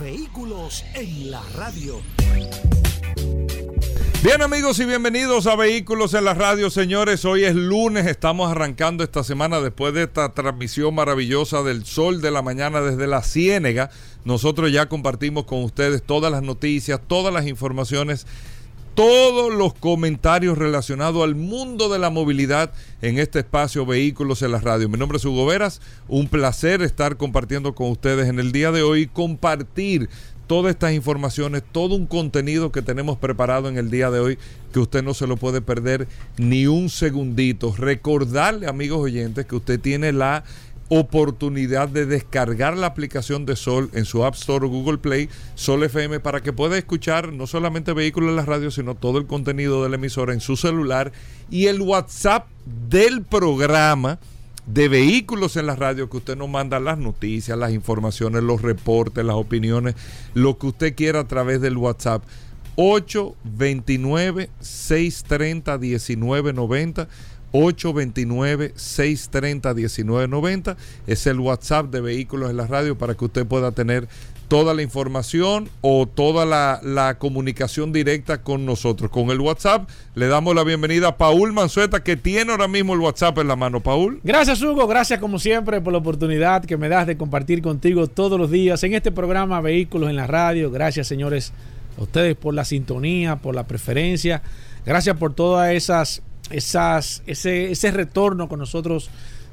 Vehículos en la radio. Bien amigos y bienvenidos a Vehículos en la Radio, señores. Hoy es lunes, estamos arrancando esta semana después de esta transmisión maravillosa del sol de la mañana desde la Ciénega. Nosotros ya compartimos con ustedes todas las noticias, todas las informaciones todos los comentarios relacionados al mundo de la movilidad en este espacio Vehículos en la Radio. Mi nombre es Hugo Veras, un placer estar compartiendo con ustedes en el día de hoy, compartir todas estas informaciones, todo un contenido que tenemos preparado en el día de hoy que usted no se lo puede perder ni un segundito. Recordarle, amigos oyentes, que usted tiene la oportunidad de descargar la aplicación de Sol en su App Store o Google Play, Sol FM, para que pueda escuchar no solamente vehículos en la radio, sino todo el contenido de la emisora en su celular y el WhatsApp del programa de vehículos en la radio que usted nos manda las noticias, las informaciones, los reportes, las opiniones, lo que usted quiera a través del WhatsApp. 829 630 1990 829-630-1990. Es el WhatsApp de Vehículos en la Radio para que usted pueda tener toda la información o toda la, comunicación directa con nosotros. Con el WhatsApp le damos la bienvenida a Paul Manzueta, que tiene ahora mismo el WhatsApp en la mano. Paul. Gracias, Hugo. Gracias, como siempre, por la oportunidad que me das de compartir contigo todos los días en este programa Vehículos en la Radio. Gracias, señores, a ustedes por la sintonía, por la preferencia. Gracias por todas esas esas, ese, ese retorno que nosotros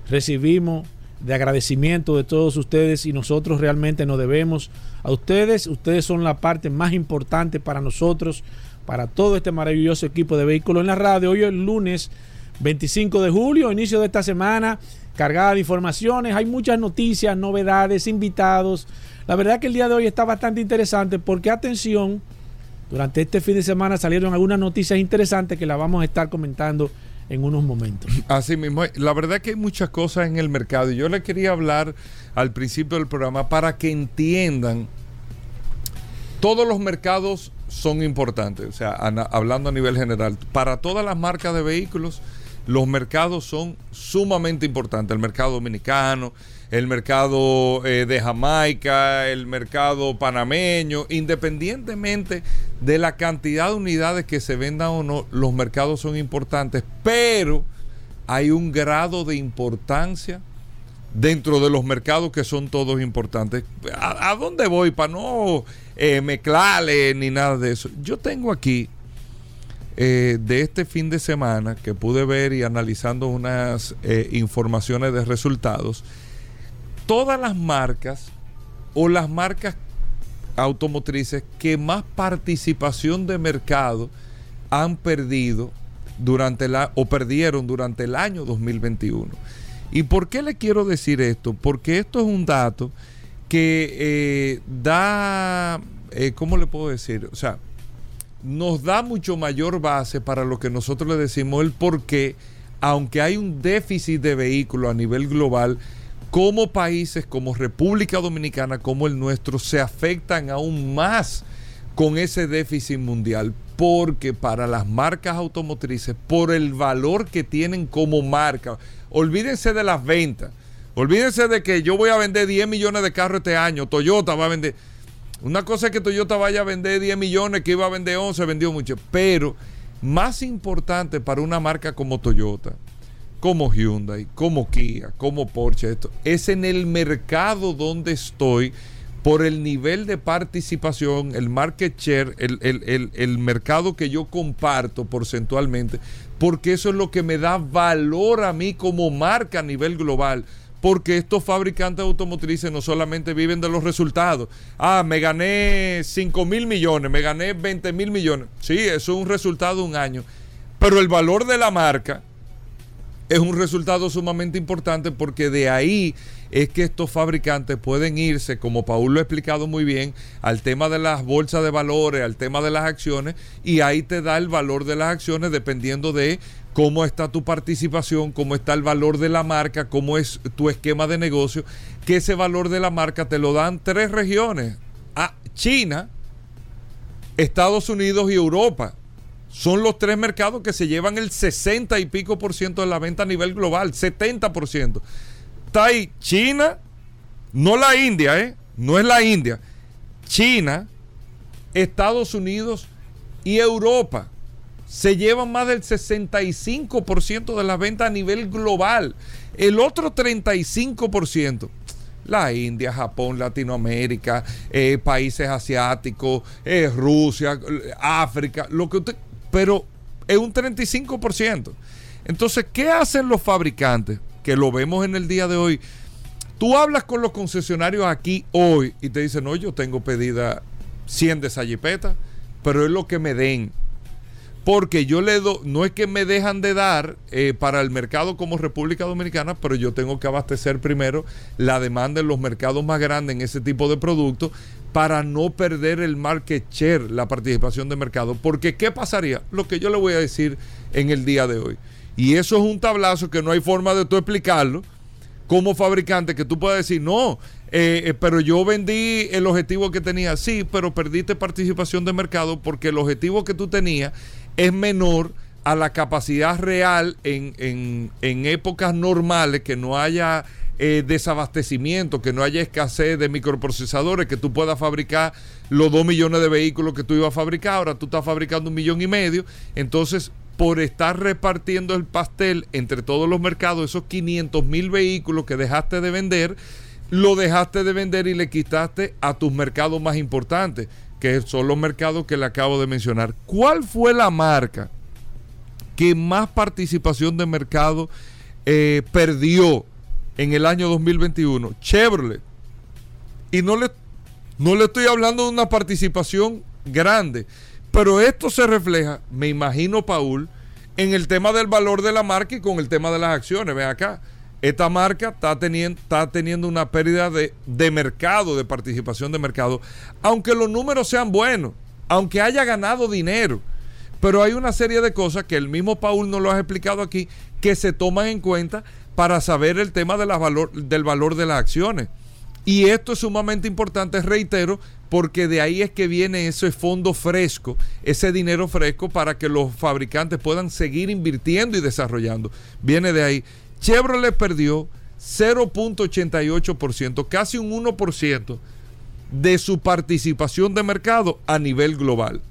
recibimos de agradecimiento de todos ustedes y nosotros realmente nos debemos a ustedes. Ustedes son la parte más importante para nosotros, para todo este maravilloso equipo de vehículos en la radio. Hoy es el lunes 25 de julio, inicio de esta semana, cargada de informaciones. Hay muchas noticias, novedades, invitados. La verdad que el día de hoy está bastante interesante porque atención, durante este fin de semana salieron algunas noticias interesantes que las vamos a estar comentando en unos momentos. Así mismo, la verdad que hay muchas cosas en el mercado y yo le quería hablar al principio del programa para que entiendan, todos los mercados son importantes, o sea, hablando a nivel general, para todas las marcas de vehículos, los mercados son sumamente importantes, el mercado dominicano, el mercado eh, de Jamaica, el mercado panameño, independientemente de la cantidad de unidades que se vendan o no, los mercados son importantes, pero hay un grado de importancia dentro de los mercados que son todos importantes. ¿A, dónde voy para no eh, mezclarle ni nada de eso? Yo tengo aquí eh, de este fin de semana que pude ver y analizando unas informaciones de resultados todas las marcas o las marcas automotrices que más participación de mercado han perdido durante la o perdieron durante el año 2021. ¿Y por qué le quiero decir esto? Porque esto es un dato que eh, da, eh, ¿cómo le puedo decir? O sea, nos da mucho mayor base para lo que nosotros le decimos el por qué, aunque hay un déficit de vehículos a nivel global, como países como República Dominicana, como el nuestro, se afectan aún más con ese déficit mundial, porque para las marcas automotrices, por el valor que tienen como marca, olvídense de las ventas, olvídense de que yo voy a vender 10 millones de carros este año, Toyota va a vender, una cosa es que Toyota vaya a vender 10 millones, que iba a vender 11, vendió mucho, pero más importante para una marca como Toyota, como Hyundai, como Kia, como Porsche, esto, es en el mercado donde estoy por el nivel de participación, el market share, el, el, mercado que yo comparto porcentualmente, porque eso es lo que me da valor a mí como marca a nivel global. Porque estos fabricantes automotrices no solamente viven de los resultados. Ah, me gané 5 mil millones, me gané 20 mil millones. Sí, eso es un resultado de un año. Pero el valor de la marca es un resultado sumamente importante porque de ahí es que estos fabricantes pueden irse, como Paul lo ha explicado muy bien, al tema de las bolsas de valores, al tema de las acciones, y ahí te da el valor de las acciones dependiendo de cómo está tu participación, cómo está el valor de la marca, cómo es tu esquema de negocio, que ese valor de la marca te lo dan tres regiones, a China, Estados Unidos y Europa. Son los tres mercados que se llevan el 60 y pico por ciento de la venta a nivel global, 70 por ciento. Está ahí China, no la India, ¿eh? No es la India. China, Estados Unidos y Europa se llevan más del 65% de las ventas a nivel global. El otro 35%, la India, Japón, Latinoamérica, eh, países asiáticos, eh, Rusia, África, lo que usted, pero es un 35%. Entonces, ¿qué hacen los fabricantes? Que lo vemos en el día de hoy. Tú hablas con los concesionarios aquí hoy y te dicen, no, yo tengo pedida 100 de esa pero es lo que me den porque yo le doy, no es que me dejan de dar eh, para el mercado como República Dominicana, pero yo tengo que abastecer primero la demanda en los mercados más grandes en ese tipo de productos para no perder el market share, la participación de mercado. Porque ¿qué pasaría? Lo que yo le voy a decir en el día de hoy. Y eso es un tablazo que no hay forma de tú explicarlo como fabricante, que tú puedas decir, no, eh, eh, pero yo vendí el objetivo que tenía, sí, pero perdiste participación de mercado porque el objetivo que tú tenías es menor a la capacidad real en, épocas normales, que no haya eh, desabastecimiento, que no haya escasez de microprocesadores, que tú puedas fabricar los 2 millones de vehículos que tú ibas a fabricar, ahora tú estás fabricando un millón y medio, entonces por estar repartiendo el pastel entre todos los mercados, esos 500 mil vehículos que dejaste de vender, lo dejaste de vender y le quitaste a tus mercados más importantes que son los mercados que le acabo de mencionar. ¿Cuál fue la marca que más participación de mercado eh, perdió en el año 2021? Chevrolet. Y no le, no le estoy hablando de una participación grande, pero esto se refleja, me imagino, Paul, en el tema del valor de la marca y con el tema de las acciones. Ven acá esta marca está teniendo, está teniendo una pérdida de, de, mercado, de participación de mercado, aunque los números sean buenos, aunque haya ganado dinero. Pero hay una serie de cosas que el mismo Paul nos lo ha explicado aquí, que se toman en cuenta para saber el tema del valor de las acciones. Y esto es sumamente importante, reitero, porque de ahí es que viene ese fondo fresco, ese dinero fresco para que los fabricantes puedan seguir invirtiendo y desarrollando. Viene de ahí. Chevrolet perdió 0.88%, casi un 1% de su participación de mercado a nivel global.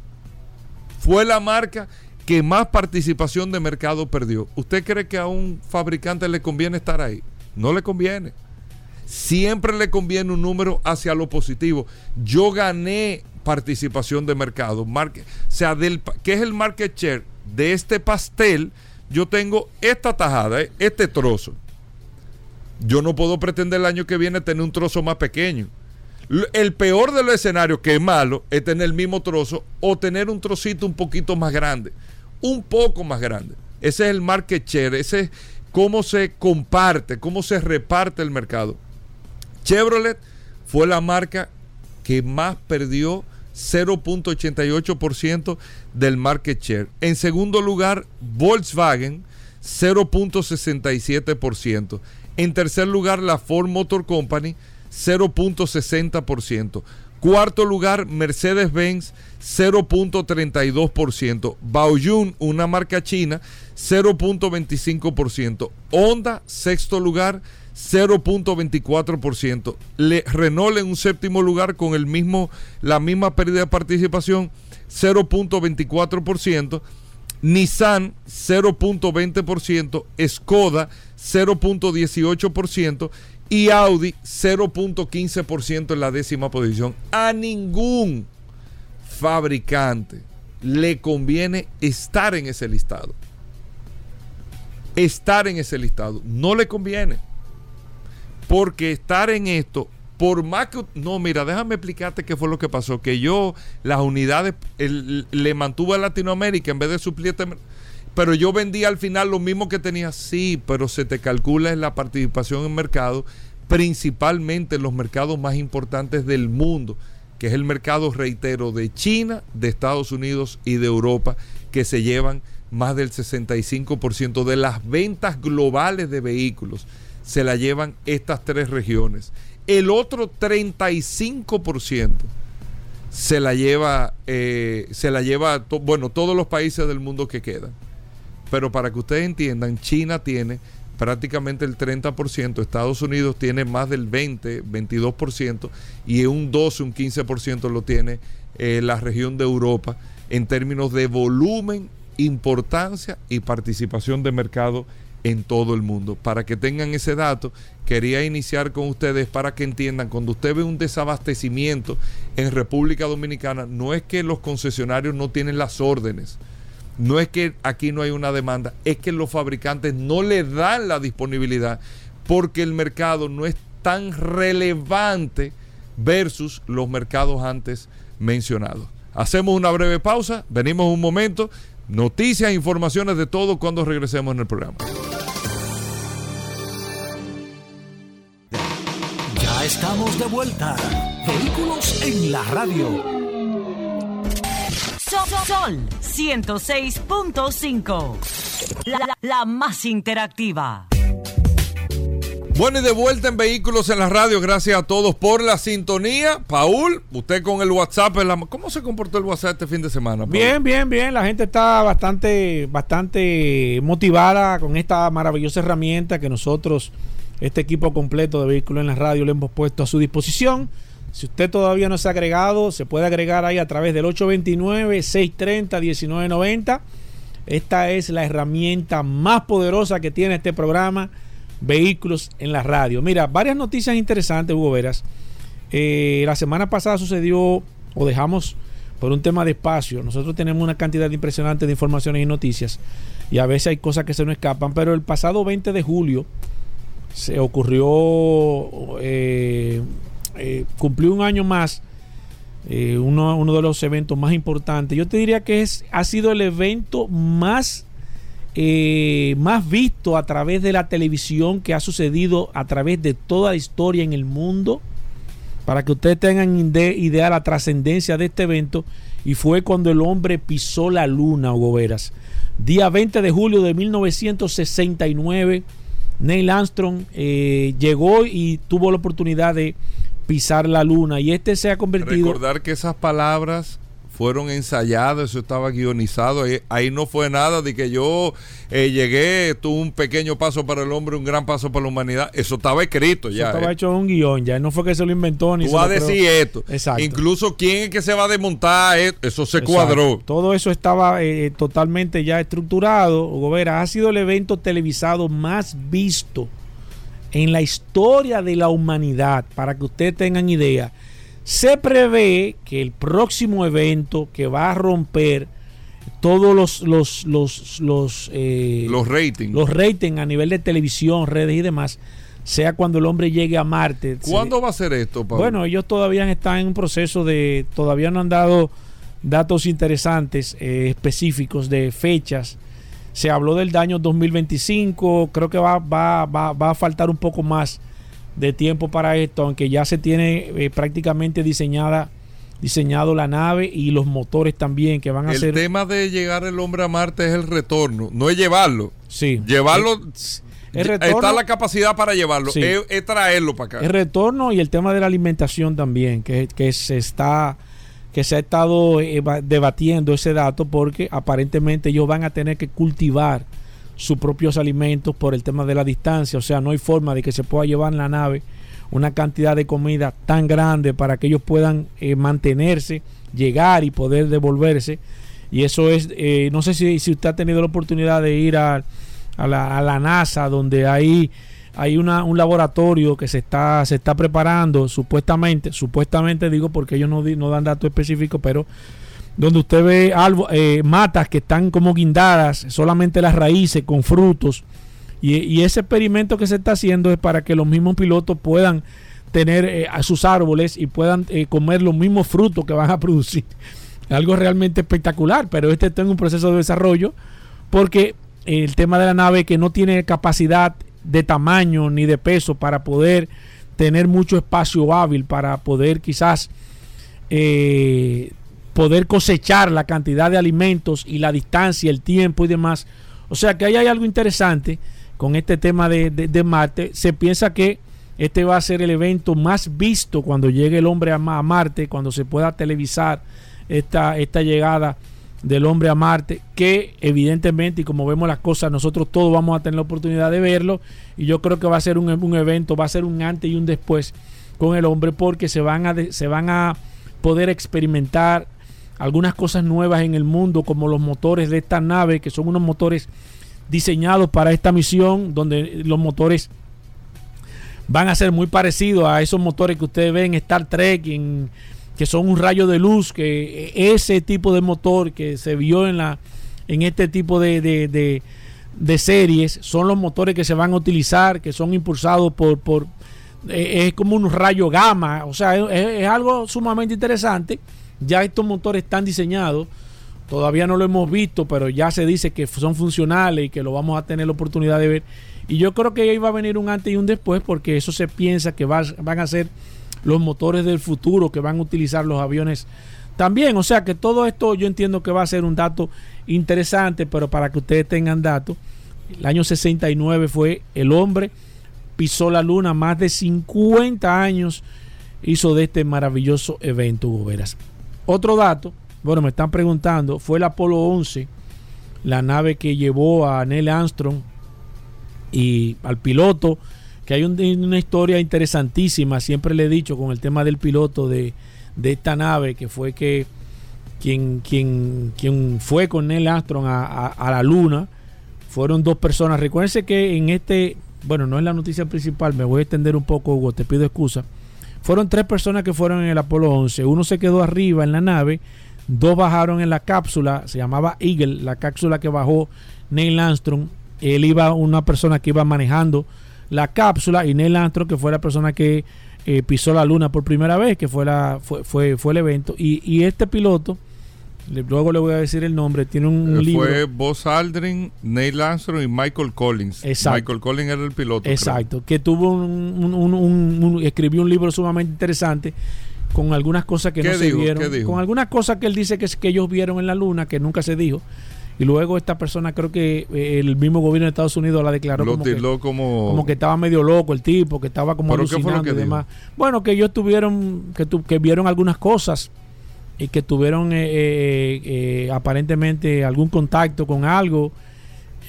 Fue la marca que más participación de mercado perdió. ¿Usted cree que a un fabricante le conviene estar ahí? No le conviene. Siempre le conviene un número hacia lo positivo. Yo gané participación de mercado. o sea, del, ¿qué es el market share de este pastel? yo tengo esta tajada, eh, este trozo. Yo no puedo pretender el año que viene tener un trozo más pequeño. El peor de los escenarios, que es malo, es tener el mismo trozo o tener un trocito un poquito más grande. Un poco más grande. Ese es el market share, ese es cómo se comparte, cómo se reparte el mercado. Chevrolet fue la marca que más perdió 0.88% del market share. En segundo lugar, Volkswagen, 0.67%. En tercer lugar, la Ford Motor Company, 0.60%. Cuarto lugar, Mercedes-Benz, 0.32%. Baoyun, una marca china, 0.25%. Honda, sexto lugar, 0.24%. Renault en un séptimo lugar con el mismo, la misma pérdida de participación, 0.24%. Nissan 0.20%, Skoda 0.18% y Audi 0.15% en la décima posición. A ningún fabricante le conviene estar en ese listado. Estar en ese listado no le conviene. Porque estar en esto, por más que... No, mira, déjame explicarte qué fue lo que pasó. Que yo las unidades le mantuve a Latinoamérica en vez de suplir... Pero yo vendía al final lo mismo que tenía. Sí, pero se te calcula en la participación en mercado principalmente en los mercados más importantes del mundo, que es el mercado, reitero, de China, de Estados Unidos y de Europa, que se llevan más del 65% de las ventas globales de vehículos, se la llevan estas tres regiones. El otro 35% se la lleva, eh, se la lleva, bueno, todos los países del mundo que quedan. Pero para que ustedes entiendan, China tiene prácticamente el 30%, Estados Unidos tiene más del 20, 22% y un 12, un 15% lo tiene eh, la región de Europa en términos de volumen, importancia y participación de mercado en todo el mundo. Para que tengan ese dato, quería iniciar con ustedes para que entiendan, cuando usted ve un desabastecimiento en República Dominicana, no es que los concesionarios no tienen las órdenes, no es que aquí no hay una demanda, es que los fabricantes no le dan la disponibilidad porque el mercado no es tan relevante versus los mercados antes mencionados. Hacemos una breve pausa, venimos un momento, noticias, informaciones de todo cuando regresemos en el programa. Ya estamos de vuelta. Vehículos en la radio. Sol 106.5. La, la, la, más interactiva. Bueno, y de vuelta en Vehículos en la Radio. Gracias a todos por la sintonía. Paul, usted con el WhatsApp. En la, ¿Cómo se comportó el WhatsApp este fin de semana? Paul? Bien, bien, bien. La gente está bastante, bastante motivada con esta maravillosa herramienta que nosotros, este equipo completo de Vehículos en la Radio, le hemos puesto a su disposición. Si usted todavía no se ha agregado, se puede agregar ahí a través del 829-630-1990. Esta es la herramienta más poderosa que tiene este programa, Vehículos en la Radio. Mira, varias noticias interesantes, Hugo Veras. Eh, la semana pasada sucedió, o dejamos por un tema de espacio, nosotros tenemos una cantidad impresionante de informaciones y noticias, y a veces hay cosas que se nos escapan, pero el pasado 20 de julio se ocurrió... Eh, eh, cumplió un año más, eh, uno, uno, de los eventos más importantes. Yo te diría que es, ha sido el evento más, eh, más visto a través de la televisión que ha sucedido a través de toda la historia en el mundo. Para que ustedes tengan idea la trascendencia de este evento. Y fue cuando el hombre pisó la luna, Hugo Veras. Día 20 de julio de 1969, Neil Armstrong llegó y tuvo la oportunidad de pisar la luna y este se ha convertido recordar que esas palabras fueron ensayadas, eso estaba guionizado, ahí, ahí, no fue nada de que yo eh, llegué, tuve un pequeño paso para el hombre, un gran paso para la humanidad, eso estaba escrito ya. Eso estaba eh. hecho en un guion, ya no fue que se lo inventó ni Tú se vas a decir esto, Exacto. incluso quién es que se va a desmontar, eso se Exacto. cuadró. Todo eso estaba eh, totalmente ya estructurado, Hugo Vera, ha sido el evento televisado más visto en la historia de la humanidad, para que ustedes tengan idea, se prevé que el próximo evento que va a romper todos los los los los, eh, los ratings los ratings a nivel de televisión, redes y demás, sea cuando el hombre llegue a Marte. ¿Cuándo se, va a ser esto, Pablo? Bueno, ellos todavía están en un proceso de, todavía no han dado datos interesantes, eh, específicos de fechas se habló del año 2025, creo que va, va, va, va, a faltar un poco más de tiempo para esto, aunque ya se tiene eh, prácticamente diseñada diseñado la nave y los motores también que van a el ser... El tema de llegar el hombre a Marte es el retorno, no es llevarlo. Sí. Llevarlo... El retorno, está la capacidad para llevarlo, sí. es, es, traerlo para acá. El retorno y el tema de la alimentación también, que, que se está que se ha estado eh, debatiendo ese dato porque aparentemente ellos van a tener que cultivar sus propios alimentos por el tema de la distancia, o sea, no hay forma de que se pueda llevar en la nave una cantidad de comida tan grande para que ellos puedan eh, mantenerse, llegar y poder devolverse. Y eso es, eh, no sé si, si, usted ha tenido la oportunidad de ir a, a, la, a la, NASA, donde hay, hay una, un laboratorio que se está, se está preparando, supuestamente, supuestamente digo porque ellos no, no dan datos específicos, pero donde usted ve algo, eh, matas que están como guindadas, solamente las raíces con frutos. Y, y, ese experimento que se está haciendo es para que los mismos pilotos puedan tener eh, a sus árboles y puedan eh, comer los mismos frutos que van a producir. Algo realmente espectacular, pero este está en un proceso de desarrollo porque el tema de la nave que no tiene capacidad de tamaño ni de peso para poder tener mucho espacio hábil para poder quizás eh, poder cosechar la cantidad de alimentos y la distancia, el tiempo y demás. O sea que ahí hay algo interesante con este tema de, de- de Marte. Se piensa que este va a ser el evento más visto cuando llegue el hombre a, a Marte, cuando se pueda televisar esta, esta llegada del hombre a Marte, que evidentemente, y como vemos las cosas, nosotros todos vamos a tener la oportunidad de verlo, y yo creo que va a ser un, un evento, va a ser un antes y un después con el hombre, porque se van a, se van a poder experimentar algunas cosas nuevas en el mundo, como los motores de esta nave, que son unos motores diseñados para esta misión, donde los motores van a ser muy parecidos a esos motores que ustedes ven en Star Trek, en- que son un rayo de luz, que ese tipo de motor que se vio en la en este tipo de, de- de- de series son los motores que se van a utilizar, que son impulsados por, por eh, es como un rayo gamma, o sea, es, es algo sumamente interesante. Ya estos motores están diseñados, todavía no lo hemos visto, pero ya se dice que son funcionales y que lo vamos a tener la oportunidad de ver. Y yo creo que ahí va a venir un antes y un después, porque eso se piensa que va- van a ser los motores del futuro que van a utilizar los aviones también. O sea que todo esto yo entiendo que va a ser un dato interesante, pero para que ustedes tengan datos, el año 69 fue el hombre pisó la luna, más de 50 años hizo de este maravilloso evento, Hugo Veras. Otro dato, bueno, me están preguntando, fue el Apolo 11, la nave que llevó a Neil Armstrong y al piloto, que hay un- una historia interesantísima, siempre le he dicho con el tema del piloto de, de esta nave, que fue que quien, quien, quien fue con Neil Armstrong a, a- a la luna, fueron dos personas. Recuérdense que en este, bueno, no es la noticia principal, me voy a extender un poco, Hugo, te pido excusa. Fueron tres personas que fueron en el Apolo 11. Uno se quedó arriba en la nave, dos bajaron en la cápsula, se llamaba Eagle, la cápsula que bajó Neil Armstrong. Él iba, una persona que iba manejando la cápsula y Neil Armstrong, que fue la persona que eh, pisó la luna por primera vez, que fue, la, fue, fue, fue el evento. Y, y este piloto, le- luego le voy a decir el nombre, tiene un, Eh, libro. Fue Buzz Aldrin, Neil Armstrong y Michael Collins. Exacto. Michael Collins era el piloto. creo. Exacto, que tuvo un, un- un- un- escribió un libro sumamente interesante con algunas cosas que ¿Qué no se vieron, con algunas cosas que él dice que, que ellos vieron en la luna que nunca se dijo. Y luego esta persona creo que eh, el mismo gobierno de Estados Unidos la declaró como que, como... como que estaba medio loco el tipo, que estaba como ¿Pero qué fue lo alucinando que y dijo? demás. Bueno, que ellos tuvieron, que, tu- que vieron algunas cosas y que tuvieron eh, eh, eh, aparentemente algún contacto con algo.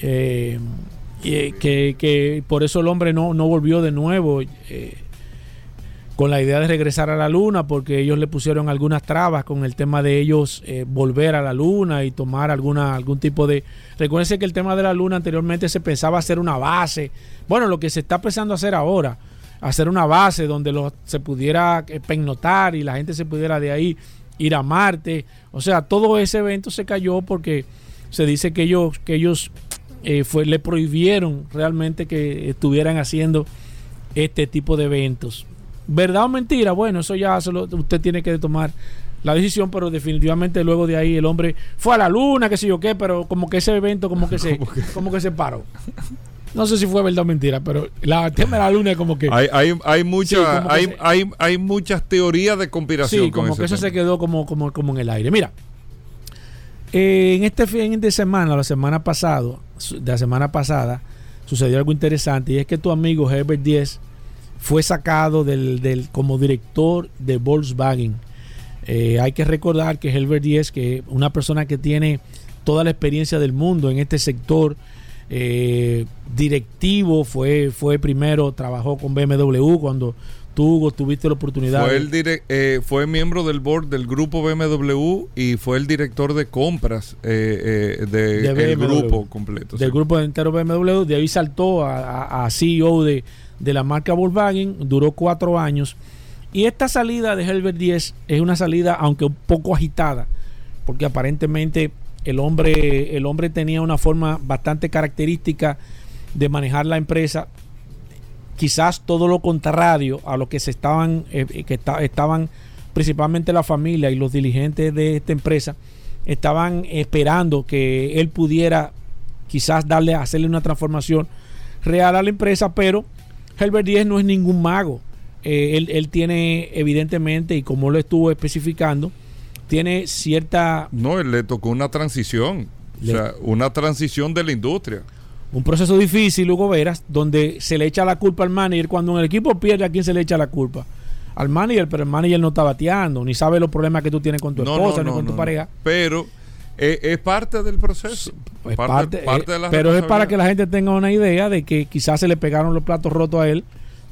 eh, y, que, que por eso el hombre no, no volvió de nuevo eh, con la idea de regresar a la luna, porque ellos le pusieron algunas trabas con el tema de ellos eh, volver a la luna y tomar alguna algún tipo de... Recuérdense que el tema de la luna anteriormente se pensaba hacer una base. Bueno, lo que se está pensando hacer ahora, hacer una base donde los, se pudiera eh, pernoctar y la gente se pudiera de ahí ir a Marte. O sea, todo ese evento se cayó porque se dice que ellos, que ellos eh, fue, le prohibieron realmente que estuvieran haciendo este tipo de eventos. ¿Verdad o mentira? Bueno, eso ya se lo- usted tiene que tomar la decisión, pero definitivamente luego de ahí el hombre fue a la luna, qué sé yo qué, pero como que ese evento como que se, como que se paró. No sé si fue verdad o mentira, pero la el tema de la luna es como que Hay, hay, hay, mucha- Sí, como que hay, se- hay, hay muchas teorías de conspiración Sí, como que eso tema. se quedó como, como, como en el aire. Mira, eh, en este fin de semana, la semana pasado, de la semana pasada, sucedió algo interesante y es que tu amigo Herbert Díez fue sacado del, del- como director de Volkswagen. Eh, hay que recordar que Herbert Díez, que una persona que tiene toda la experiencia del mundo en este sector, eh, directivo, fue, fue primero, trabajó con BMW cuando tú tuviste la oportunidad. Fue, el eh, fue miembro del board del grupo BMW y fue el director de compras eh, eh, de, el grupo completo. del sí. grupo entero BMW, de ahí saltó a, a- a CEO de, de la marca Volkswagen, duró cuatro años. Y esta salida de Herbert 10 es una salida, aunque un poco agitada, porque aparentemente el hombre, el hombre tenía una forma bastante característica de manejar la empresa, quizás todo lo contrario a lo que se estaban, eh, que esta- estaban principalmente la familia y los dirigentes de esta empresa, estaban esperando que él pudiera quizás darle, hacerle una transformación real a la empresa, pero Herbert Díez no es ningún mago. eh, él, él tiene evidentemente, y como lo estuvo especificando, tiene cierta No, él le tocó una transición. Le- O sea, una transición de la industria. un proceso difícil, Hugo Veras, donde se le echa la culpa al manager. Cuando el equipo pierde, ¿a quién se le echa la culpa? Al manager, pero el manager no está bateando, ni sabe los problemas que tú tienes con tu No, esposa, no, ni con tu pareja. Pero es parte del proceso. Pues parte, parte- parte eh, de la pero es para que la gente tenga una idea de que quizás se le pegaron los platos rotos a él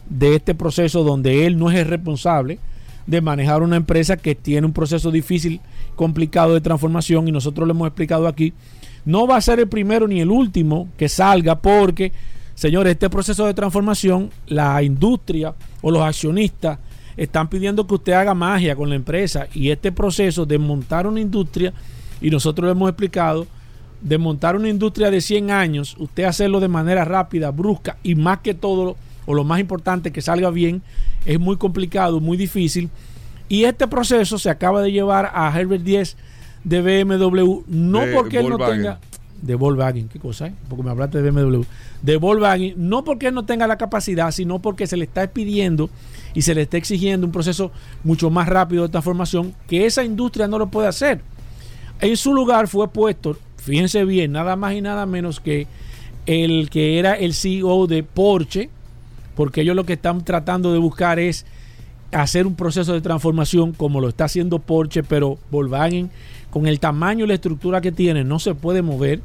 de este proceso donde él no es el responsable de manejar una empresa que tiene un proceso difícil, complicado de transformación y nosotros lo hemos explicado aquí. No va a ser el primero ni el último que salga porque, señores, este proceso de transformación, la industria o los accionistas están pidiendo que usted haga magia con la empresa y este proceso de montar una industria, y nosotros lo hemos explicado, de montar una industria de 100 años, usted hacerlo de manera rápida, brusca y más que todo, o lo más importante, que salga bien, es muy complicado, muy difícil. Y este proceso se acaba de llevar a Herbert 10 de BMW, no De porque él no tenga de Volkswagen, ¿qué cosa es? Porque me hablaste de BMW. De Volkswagen, no porque él no tenga la capacidad, sino porque se le está pidiendo y se le está exigiendo un proceso mucho más rápido de transformación que esa industria no lo puede hacer. En su lugar fue puesto, fíjense bien, nada más y nada menos que el que era el CEO de Porsche, porque ellos lo que están tratando de buscar es hacer un proceso de transformación como lo está haciendo Porsche, pero Volkswagen con el tamaño y la estructura que tiene no se puede mover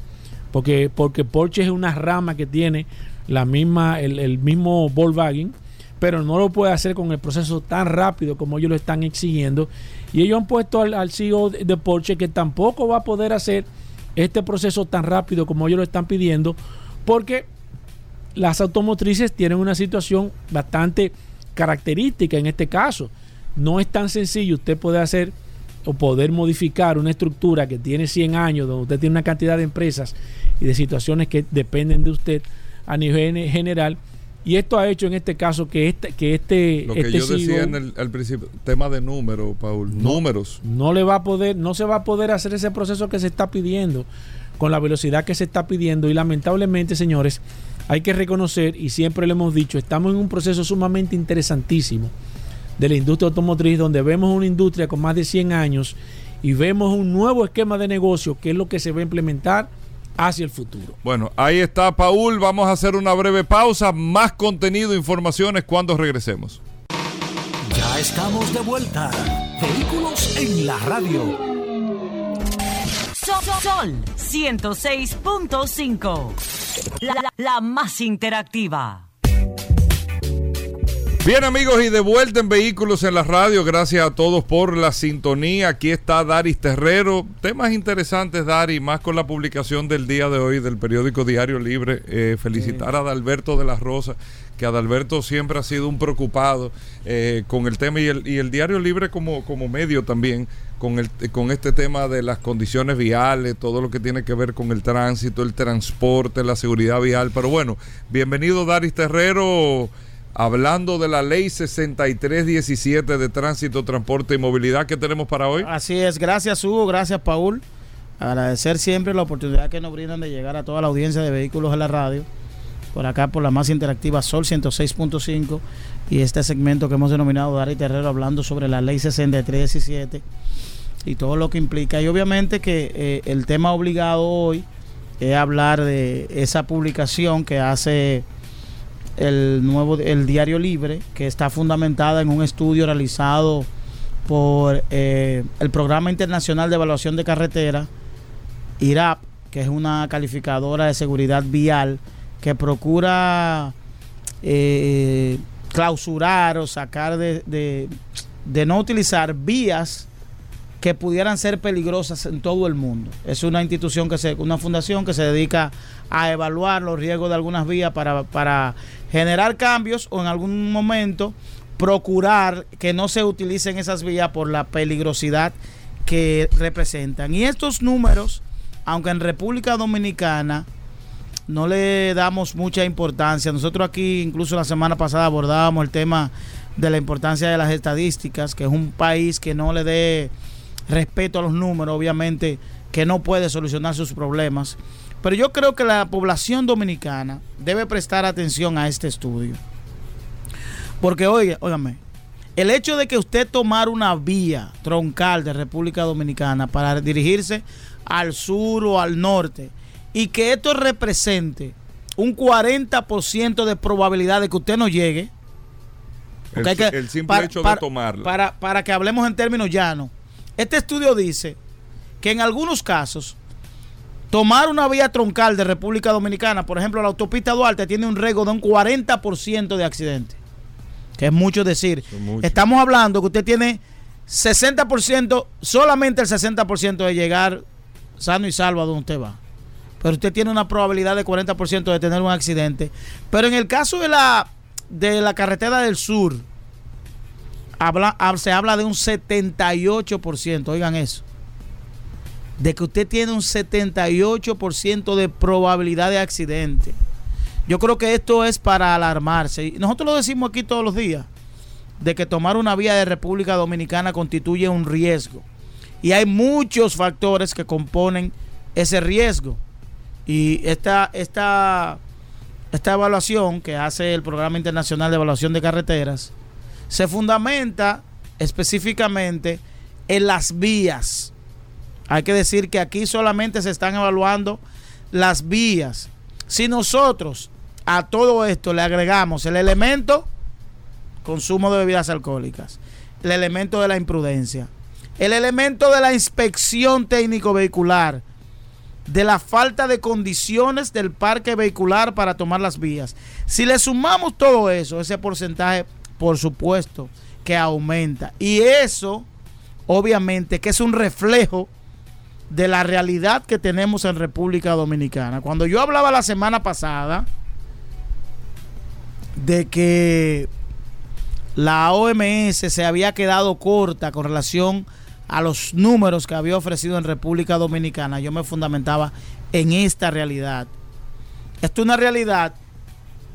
porque, porque Porsche es una rama que tiene la misma, el, el mismo Volkswagen, pero no lo puede hacer con el proceso tan rápido como ellos lo están exigiendo. Y ellos han puesto al, al CEO de, Porsche que tampoco va a poder hacer este proceso tan rápido como ellos lo están pidiendo, porque las automotrices tienen una situación bastante característica en este caso. No es tan sencillo usted poder hacer o poder modificar una estructura que tiene 100 años, donde usted tiene una cantidad de empresas y de situaciones que dependen de usted a nivel general. Y esto ha hecho en este caso que este, que este, Lo que este yo decía en el, al principio, tema de números, Paul. Números. no le va a poder, no se va a poder hacer ese proceso que se está pidiendo con la velocidad que se está pidiendo y lamentablemente, señores, hay que reconocer y siempre lo hemos dicho, estamos en un proceso sumamente interesantísimo de la industria automotriz donde vemos una industria con más de 100 años y vemos un nuevo esquema de negocio que es lo que se va a implementar hacia el futuro. Bueno, ahí está, Paul. Vamos a hacer una breve pausa. Más contenido, informaciones cuando regresemos. Ya estamos de vuelta. Vehículos en la radio. Sol, Sol 106.5. La, la- la más interactiva. Bien amigos y de vuelta en Vehículos en la Radio, gracias a todos por la sintonía. Aquí está Daris Terrero. Temas interesantes, Dari, más con la publicación del día de hoy del periódico Diario Libre. Eh, felicitar a Adalberto de la Rosa, que Adalberto siempre ha sido un preocupado eh, con el tema y el, y el Diario Libre como, como medio también. Con, el, con este tema de las condiciones viales, todo lo que tiene que ver con el tránsito, el transporte, la seguridad vial. Pero bueno, bienvenido Daris Terrero hablando de la ley 6317 de tránsito, transporte y movilidad que tenemos para hoy. Así es, gracias Hugo, gracias Paul. Agradecer siempre la oportunidad que nos brindan de llegar a toda la audiencia de vehículos en la radio. Por acá, por la más interactiva Sol 106.5 y este segmento que hemos denominado Dari Terrero hablando sobre la ley 6317 y todo lo que implica. Y obviamente que eh, el tema obligado hoy es hablar de esa publicación que hace el nuevo el diario libre que está fundamentada en un estudio realizado por eh, el programa internacional de evaluación de carretera IRAP que es una calificadora de seguridad vial que procura eh, clausurar o sacar de, de, de no utilizar vías que pudieran ser peligrosas en todo el mundo. Es una institución que se, una fundación que se dedica a evaluar los riesgos de algunas vías para, para generar cambios o en algún momento procurar que no se utilicen esas vías por la peligrosidad que representan. Y estos números, aunque en República Dominicana no le damos mucha importancia, nosotros aquí incluso la semana pasada abordábamos el tema de la importancia de las estadísticas, que es un país que no le dé respeto a los números, obviamente que no puede solucionar sus problemas. Pero yo creo que la población dominicana debe prestar atención a este estudio. Porque, oye, óigame, el hecho de que usted tomara una vía troncal de República Dominicana para dirigirse al sur o al norte y que esto represente un 40% de probabilidad de que usted no llegue. El, porque hay que- el simple para- hecho para- de tomarla. Para, para que hablemos en términos llanos. Este estudio dice que en algunos casos, tomar una vía troncal de República Dominicana, por ejemplo, la autopista Duarte, tiene un riesgo de un 40% de accidentes. Que es mucho decir. Mucho. Estamos hablando que usted tiene 60%, solamente el 60% de llegar sano y salvo a donde usted va. Pero usted tiene una probabilidad de 40% de tener un accidente. Pero en el caso de la, de la carretera del sur, habla, se habla de un 78%, oigan eso. De que usted tiene un 78% de probabilidad de accidente. Yo creo que esto es para alarmarse. Nosotros lo decimos aquí todos los días, de que tomar una vía de República Dominicana constituye un riesgo. Y hay muchos factores que componen ese riesgo. Y esta, esta, esta evaluación que hace el Programa Internacional de Evaluación de Carreteras se fundamenta específicamente en las vías. Hay que decir que aquí solamente se están evaluando las vías. Si nosotros a todo esto le agregamos el elemento consumo de bebidas alcohólicas, el elemento de la imprudencia, el elemento de la inspección técnico vehicular, de la falta de condiciones del parque vehicular para tomar las vías. Si le sumamos todo eso, ese porcentaje, por supuesto, que aumenta. Y eso, obviamente, que es un reflejo de la realidad que tenemos en República Dominicana. Cuando yo hablaba la semana pasada de que la OMS se había quedado corta con relación a los números que había ofrecido en República Dominicana, yo me fundamentaba en esta realidad. Esto es una realidad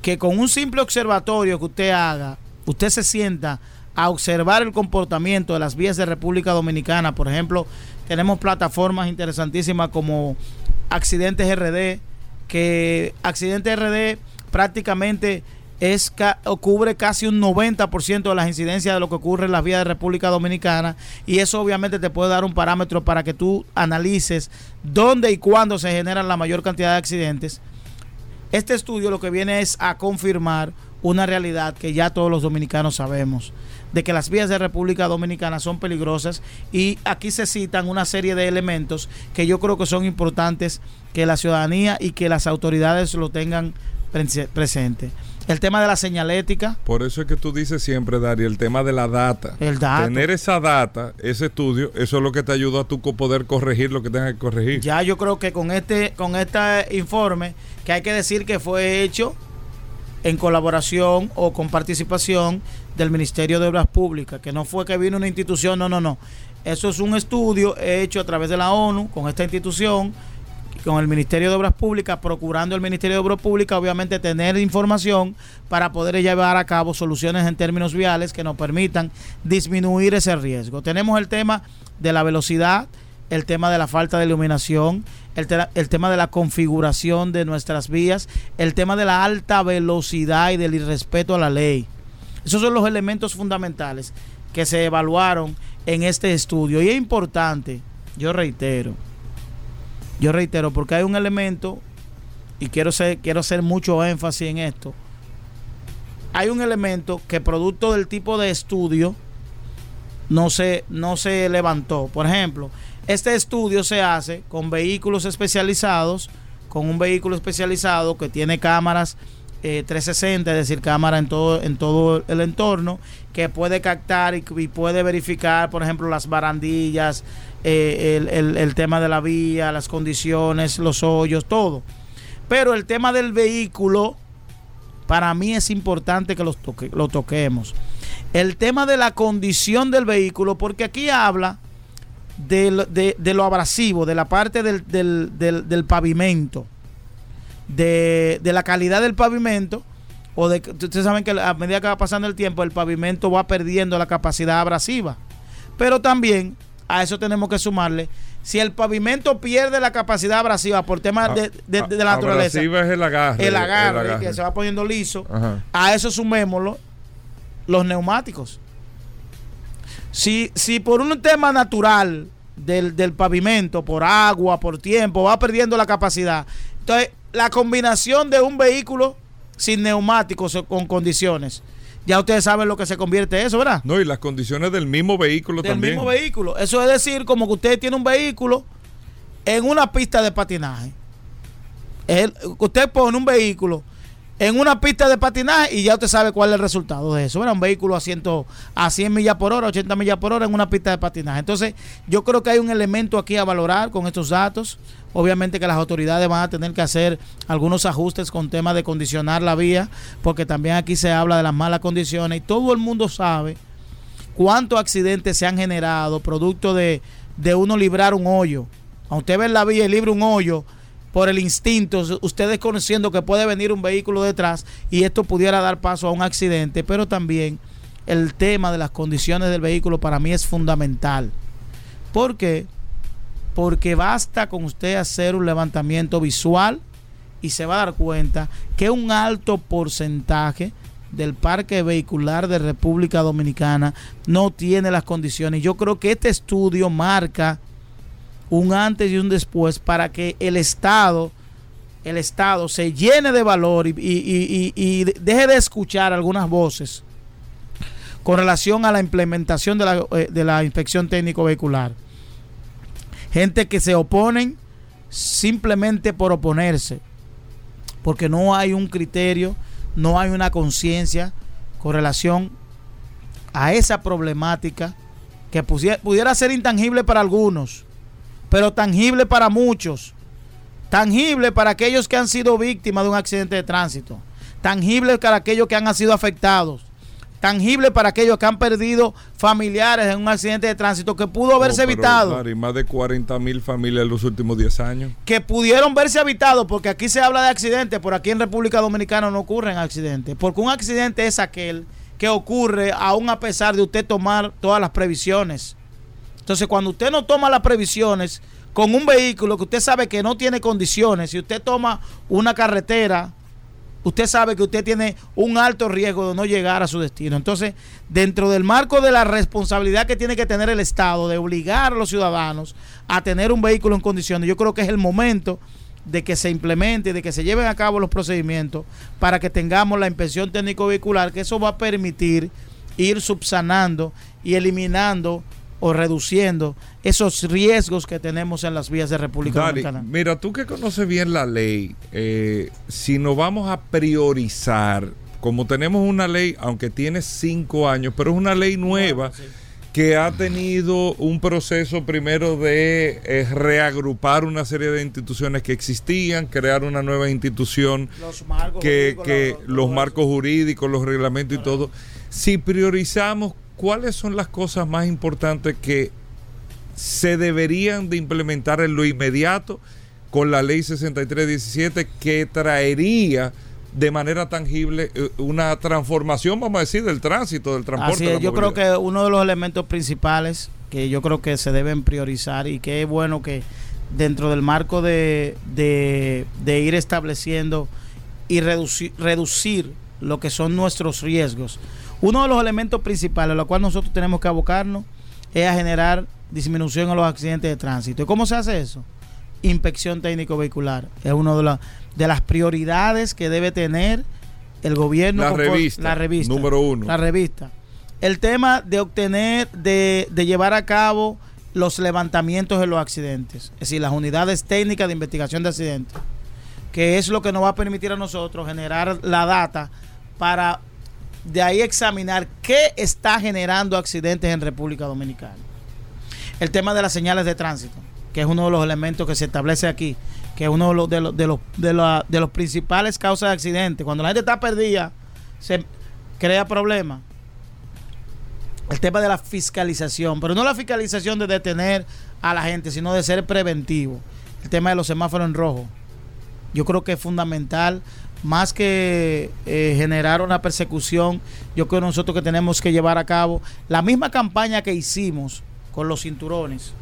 que con un simple observatorio que usted haga, usted se sienta a observar el comportamiento de las vías de República Dominicana. Por ejemplo, tenemos plataformas interesantísimas como Accidentes RD, que Accidentes RD prácticamente es cubre casi un 90% de las incidencias de lo que ocurre en las vías de República Dominicana y eso obviamente te puede dar un parámetro para que tú analices dónde y cuándo se generan la mayor cantidad de accidentes. Este estudio lo que viene es a confirmar una realidad que ya todos los dominicanos sabemos, de que las vías de República Dominicana son peligrosas y aquí se citan una serie de elementos que yo creo que son importantes que la ciudadanía y que las autoridades lo tengan prese- presente. El tema de la señalética, Por eso es que tú dices siempre, Dari, el tema de la data. El dato. Tener esa data, ese estudio, eso es lo que te ayuda a tú poder corregir lo que tengas que corregir. ya yo creo que con este, con este informe, que hay que decir que fue hecho en colaboración o con participación del Ministerio de Obras Públicas, que no fue que vino una institución, no, no, no. Eso es un estudio hecho a través de la ONU con esta institución, con el Ministerio de Obras Públicas, procurando el Ministerio de Obras Públicas, obviamente, tener información para poder llevar a cabo soluciones en términos viales que nos permitan disminuir ese riesgo. Tenemos el tema de la velocidad, el tema de la falta de iluminación, el, el tema de la configuración de nuestras vías, el tema de la alta velocidad y del irrespeto a la ley. Esos son los elementos fundamentales que se evaluaron en este estudio. Y es importante, yo reitero, yo reitero, porque hay un elemento, y quiero, quiero hacer mucho énfasis en esto, hay un elemento que producto del tipo de estudio no se, no se levantó. Por ejemplo, este estudio se hace con vehículos especializados, con un vehículo especializado que tiene cámaras eh, 360, es decir, cámara en todo, en todo el entorno, que puede captar y, puede verificar, por ejemplo, las barandillas, eh, el, tema de la vía, las condiciones, los hoyos, todo. Pero el tema del vehículo, para mí es importante que lo toquemos. El tema de la condición del vehículo, porque aquí habla de, lo- abrasivo, de la parte del pavimento, de, de la calidad del pavimento, o de que ustedes saben que a medida que va pasando el tiempo, el pavimento va perdiendo la capacidad abrasiva. Pero también a eso tenemos que sumarle, si el pavimento pierde la capacidad abrasiva por temas de, de- de la naturaleza, Abrasiva es el agarre. el agarre, que se va poniendo liso, Ajá. a eso sumémoslo los neumáticos. Si, si por un tema natural del, del pavimento, por agua, por tiempo, va perdiendo la capacidad, entonces la combinación de un vehículo sin neumáticos o con condiciones, ya ustedes saben lo que se convierte eso, ¿verdad? No, y las condiciones del mismo vehículo del también. mismo vehículo. Eso es decir, como que usted tiene un vehículo en una pista de patinaje. El- usted pone un vehículo en una pista de patinaje y ya usted sabe cuál es el resultado de eso. Era un vehículo a, 100, a 100 millas por hora, 80 millas por hora en una pista de patinaje. Entonces, yo creo que hay un elemento aquí a valorar con estos datos. Obviamente que las autoridades van a tener que hacer algunos ajustes con temas de condicionar la vía, porque también aquí se habla de las malas condiciones y todo el mundo sabe cuántos accidentes se han generado producto de, de uno librar un hoyo. A usted ve en la vía y libre un hoyo por el instinto, ustedes conociendo que puede venir un vehículo detrás y esto pudiera dar paso a un accidente, pero también el tema de las condiciones del vehículo para mí es fundamental. ¿Por qué? Porque basta con usted hacer un levantamiento visual y se va a dar cuenta que un alto porcentaje del parque vehicular de República Dominicana no tiene las condiciones. Yo creo que este estudio marca un antes y un después para que el Estado, el Estado se llene de valor y, y- y- y- deje de escuchar algunas voces con relación a la implementación de la, eh, de la inspección técnico vehicular. Gente que se oponen simplemente por oponerse, porque no hay un criterio, no hay una conciencia con relación a esa problemática que pudiera ser intangible para algunos, pero tangible para muchos. Tangible para aquellos que han sido víctimas de un accidente de tránsito. Tangible para aquellos que han sido afectados. Tangible para aquellos que han perdido familiares en un accidente de tránsito que pudo haberse Oh, pero, evitado. Más de 40 mil familias en los últimos 10 años. que pudieron verse habitados, porque aquí se habla de accidentes, pero aquí en República Dominicana no ocurren accidentes, porque un accidente es aquel que ocurre aún a pesar de usted tomar todas las previsiones. Entonces, cuando usted no toma las previsiones con un vehículo que usted sabe que no tiene condiciones, si usted toma una carretera, usted sabe que usted tiene un alto riesgo de no llegar a su destino. Entonces, dentro del marco de la responsabilidad que tiene que tener el Estado de obligar a los ciudadanos a tener un vehículo en condiciones, yo creo que es el momento de que se implemente, de que se lleven a cabo los procedimientos para que tengamos la inspección técnico vehicular, que eso va a permitir ir subsanando y eliminando o reduciendo esos riesgos que tenemos en las vías de República Dari, Dominicana. mira, tú que conoces bien la ley, eh, si nos vamos a priorizar, como tenemos una ley, aunque tiene cinco años, pero es una ley nueva que ha tenido un proceso primero de eh, reagrupar una serie de instituciones que existían, crear una nueva institución Los marcos que, jurídicos, que los marcos jurídicos, los reglamentos y todo. Si priorizamos, ¿cuáles son las cosas más importantes que se deberían de implementar en lo inmediato con la ley 6317 que traería de manera tangible eh, una transformación, vamos a decir, del tránsito, del transporte. Así es, yo creo que uno de los elementos principales que yo creo que se deben priorizar y que es bueno que dentro del marco de, de, de ir estableciendo y reducir, reducir lo que son nuestros riesgos. Uno de los elementos principales a los cuales nosotros tenemos que abocarnos es a generar disminución en los accidentes de tránsito. ¿Y cómo se hace eso? Inspección técnico vehicular. Es una de, la- de las prioridades que debe tener el gobierno. La revista, La revista. número uno. La revista. El tema de obtener, de, de llevar a cabo los levantamientos de los accidentes. Es decir, las unidades técnicas de investigación de accidentes. Que es lo que nos va a permitir a nosotros generar la data para de ahí examinar qué está generando accidentes en República Dominicana. El tema de las señales de tránsito, que es uno de los elementos que se establece aquí, que es uno de los, de los, de los, de de los principales causas de accidentes. Cuando la gente está perdida, se crea problemas. El tema de la fiscalización, pero no la fiscalización de detener a la gente, sino de ser preventivo. El tema de los semáforos en rojo. Yo creo que es fundamental, más que eh, generar una persecución, yo creo nosotros que tenemos que llevar a cabo la misma campaña que hicimos con los cinturones.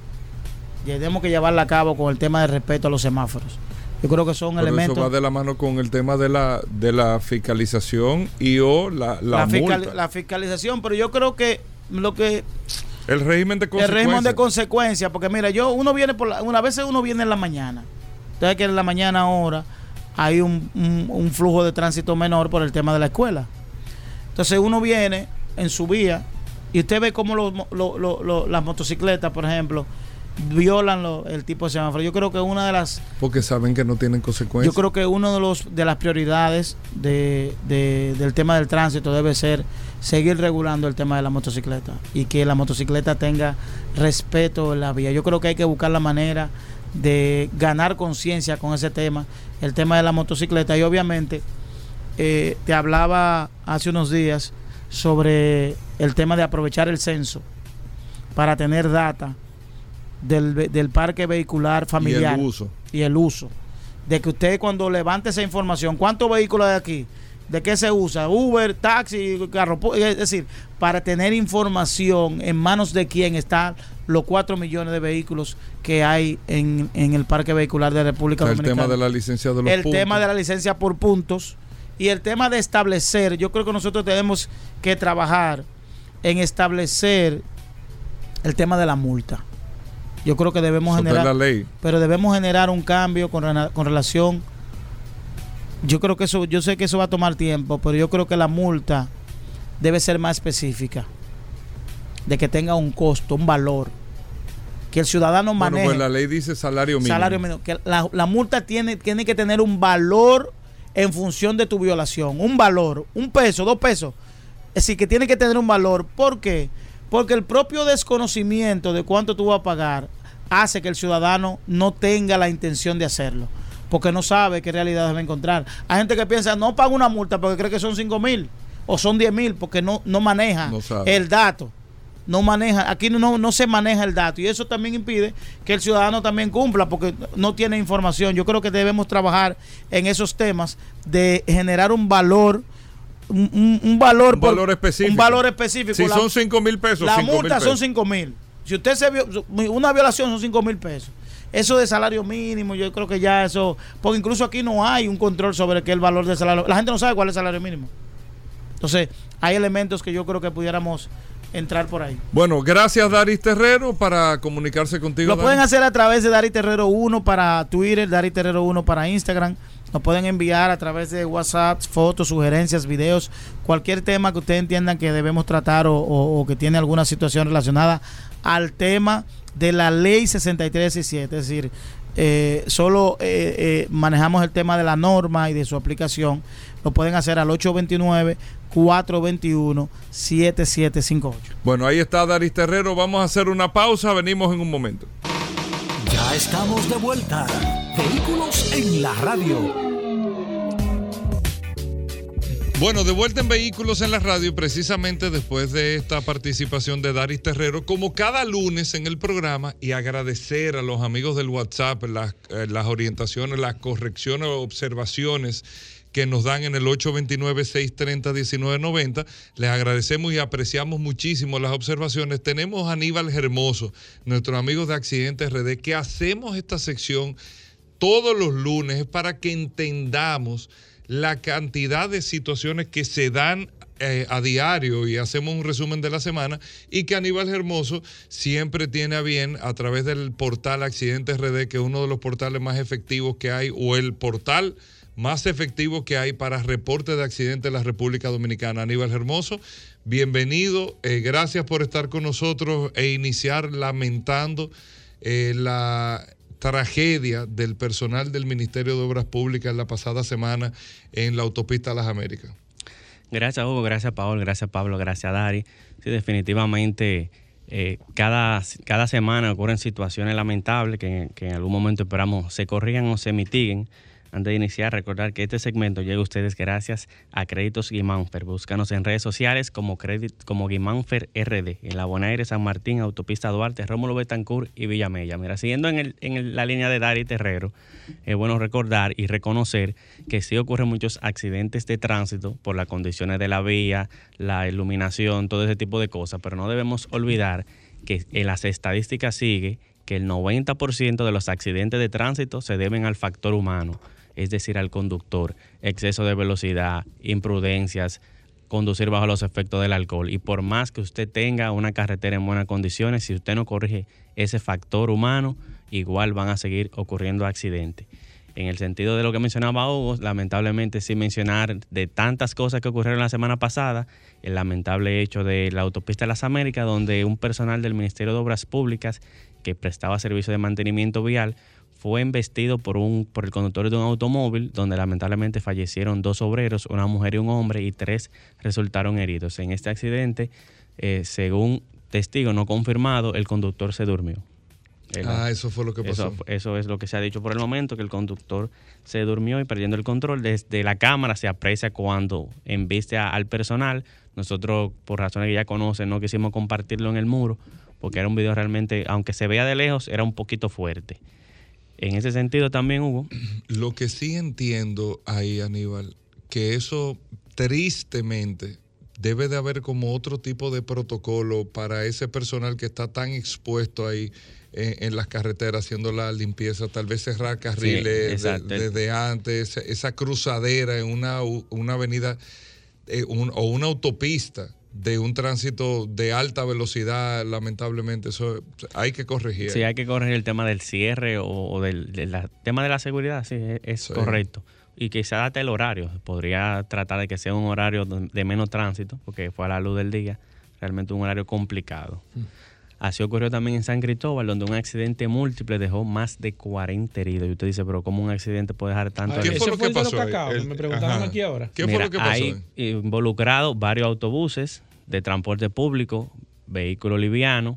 Tenemos que llevarla a cabo con el tema de respeto a los semáforos. Yo creo que son Pero elementos. eso va de la mano con el tema de la, de la fiscalización y o la, la, la, fiscal- multa. la fiscalización, pero yo creo que lo que el régimen de el consecuencias. régimen de consecuencias, porque mira, yo uno viene por la, una vez uno viene en la mañana. Entonces que en la mañana ahora hay un, un- un flujo de tránsito menor por el tema de la escuela. Entonces uno viene en su vía y usted ve cómo los lo- lo- lo- las motocicletas, por ejemplo, violan el tipo de semáforo. Yo creo que una de las Porque saben que no tienen consecuencias. yo creo que uno de los de las prioridades de, de- del tema del tránsito debe ser seguir regulando el tema de la motocicleta y que la motocicleta tenga respeto en la vía. Yo creo que hay que buscar la manera de ganar conciencia con ese tema, el tema de la motocicleta y obviamente eh, te hablaba hace unos días sobre el tema de aprovechar el censo para tener data del, del parque vehicular familiar Y el uso. y el uso. De que usted cuando levante esa información, ¿cuántos vehículos hay aquí? ¿De qué se usa? Uber, taxi, carro. Es decir, para tener información en manos de quién están los 4 millones de vehículos que hay en, en el parque vehicular de República O sea, el Dominicana. tema de la licencia de los el puntos. tema de la licencia por puntos y el tema de establecer, yo creo que nosotros tenemos que trabajar en establecer el tema de la multa. Yo creo que debemos Eso generar la ley. pero debemos generar un cambio con, con relación yo creo que eso yo sé que eso va a tomar tiempo pero yo creo que la multa debe ser más específica de que tenga un costo un valor que el ciudadano Bueno, maneje pues la ley dice salario mínimo. salario mínimo que la, la multa tiene tiene que tener un valor en función de tu violación un valor un peso dos pesos es decir que tiene que tener un valor ¿por qué? porque el propio desconocimiento de cuánto tú vas a pagar hace que el ciudadano no tenga la intención de hacerlo porque no sabe qué realidad debe encontrar hay gente que piensa no pago una multa porque cree que son 5 mil o son 10 mil porque no, no maneja No el dato no maneja, aquí no, no se maneja el dato y eso también impide que el ciudadano también cumpla porque no tiene información. Yo creo que debemos trabajar en esos temas de generar un valor, un, valor, Un por- valor específico. Un valor específico. Si La- son 5 mil pesos, la 5 mil multa son pesos. 5 mil. Si usted se vio, una violación son 5 mil pesos. Eso de salario mínimo, yo creo que ya eso, porque incluso aquí no hay un control sobre qué es el valor del salario. La gente no sabe cuál es el salario mínimo. Entonces, hay elementos que yo creo que pudiéramos entrar por ahí. Bueno, gracias Daris Terrero para comunicarse contigo. Lo pueden hacer a través de Dari Terrero 1 para Twitter, Dari Terrero 1 para Instagram. Nos pueden enviar a través de WhatsApp fotos, sugerencias, videos, cualquier tema que ustedes entiendan que debemos tratar o, o- o que tiene alguna situación relacionada al tema de la ley 6317. Es decir, eh, solo eh, eh, manejamos el tema de la norma y de su aplicación. Lo pueden hacer al 829-421-7758. Bueno, ahí está Daris Terrero. Vamos a hacer una pausa. Venimos en un momento. Ya estamos de vuelta. Vehículos en la radio. Bueno, de vuelta en Vehículos en la Radio, precisamente después de esta participación de Daris Terrero, como cada lunes en el programa, y agradecer a los amigos del WhatsApp las, eh, orientaciones, las correcciones observaciones que nos dan en el 829-630-1990. Les agradecemos y apreciamos muchísimo las observaciones. Tenemos a Aníbal Hermoso, nuestros amigos de Accidentes RD, que hacemos esta sección todos los lunes para que entendamos la cantidad de situaciones que se dan eh, a diario y hacemos un resumen de la semana y que Aníbal Hermoso siempre tiene a bien a través del portal Accidentes RD, que es uno de los portales más efectivos que hay, o el portal más efectivo que hay para reporte de accidentes en la República Dominicana. Aníbal Hermoso, bienvenido, eh, gracias por estar con nosotros e iniciar lamentando eh, la tragedia del personal del Ministerio de Obras Públicas la pasada semana en la autopista Las Américas. Gracias Hugo, gracias Paul, gracias Pablo, gracias Dari. Sí, definitivamente eh, cada, cada semana ocurren situaciones lamentables que, que en algún momento esperamos se corrijan o se mitiguen. Antes de iniciar, recordar que este segmento llega a ustedes gracias a Créditos Guimánfer. Búscanos en redes sociales como, Credit, como Guimánfer RD, en La Bonaire, San Martín, Autopista Duarte, Rómulo Betancourt y Villamella. Mira, siguiendo en, el- en el- la línea de Dari Terrero, es bueno recordar y reconocer que sí ocurren muchos accidentes de tránsito por las condiciones de la vía, la iluminación, todo ese tipo de cosas, pero no debemos olvidar que en las estadísticas sigue que el 90% de los accidentes de tránsito se deben al factor humano, es decir, al conductor, exceso de velocidad, imprudencias, conducir bajo los efectos del alcohol. Y por más que usted tenga una carretera en buenas condiciones, si usted no corrige ese factor humano, igual van a seguir ocurriendo accidentes. En el sentido de lo que mencionaba Hugo, lamentablemente sin mencionar de tantas cosas que ocurrieron la semana pasada, el lamentable hecho de la autopista de las Américas, donde un personal del Ministerio de Obras Públicas que prestaba servicio de mantenimiento vial fue embestido por, un, por el conductor de un automóvil donde lamentablemente fallecieron dos obreros, una mujer y un hombre, y tres resultaron heridos. En este accidente, eh, según testigo no confirmado, el conductor se durmió. El- Ah, eso fue lo que pasó. eso, eso es lo que se ha dicho por el momento, que el conductor se durmió y perdiendo el control. Desde la cámara se aprecia cuando embiste a- al personal. Nosotros, por razones que ya conocen, no quisimos compartirlo en el muro, porque era un video realmente, aunque se vea de lejos, era un poquito fuerte. En ese sentido también hubo... Lo que sí entiendo ahí, Aníbal, que eso tristemente debe de haber como otro tipo de protocolo para ese personal que está tan expuesto ahí en, en las carreteras haciendo la limpieza, tal vez cerrar carriles de- exacto. desde antes, esa cruzadera en una, una avenida eh, un- o una autopista de un tránsito de alta velocidad, lamentablemente, eso hay que corregir. Sí, hay que corregir el tema del cierre o, o del, del la- tema de la seguridad, sí, es, Sí. correcto. Y quizá hasta el horario, podría tratar de que sea un horario de de menos tránsito, porque fue a la luz del día, realmente un horario complicado. Mm. Así ocurrió también en San Cristóbal, donde un accidente múltiple dejó más de 40 heridos. Y usted dice, pero ¿cómo un accidente puede dejar tanto ¿Qué fue lo que pasó me preguntaban ajá. aquí ahora. ¿Qué fue lo que pasó? Hay ahí? involucrados varios autobuses de transporte público, vehículos livianos.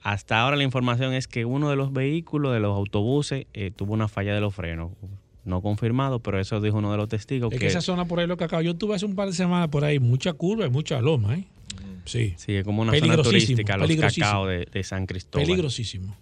Hasta ahora la información es que uno de los vehículos de los autobuses eh, tuvo una falla de los frenos. No confirmado, pero eso dijo uno de los testigos. Es que que esa zona por ahí, los cacaos. Yo estuve hace un par de semanas por ahí, mucha curva y mucha loma, ¿eh? Sí. Sí, es como una zona Peligrosísimo, turística, los peligrosísimo. cacaos de, de San Cristóbal. Peligrosísimo.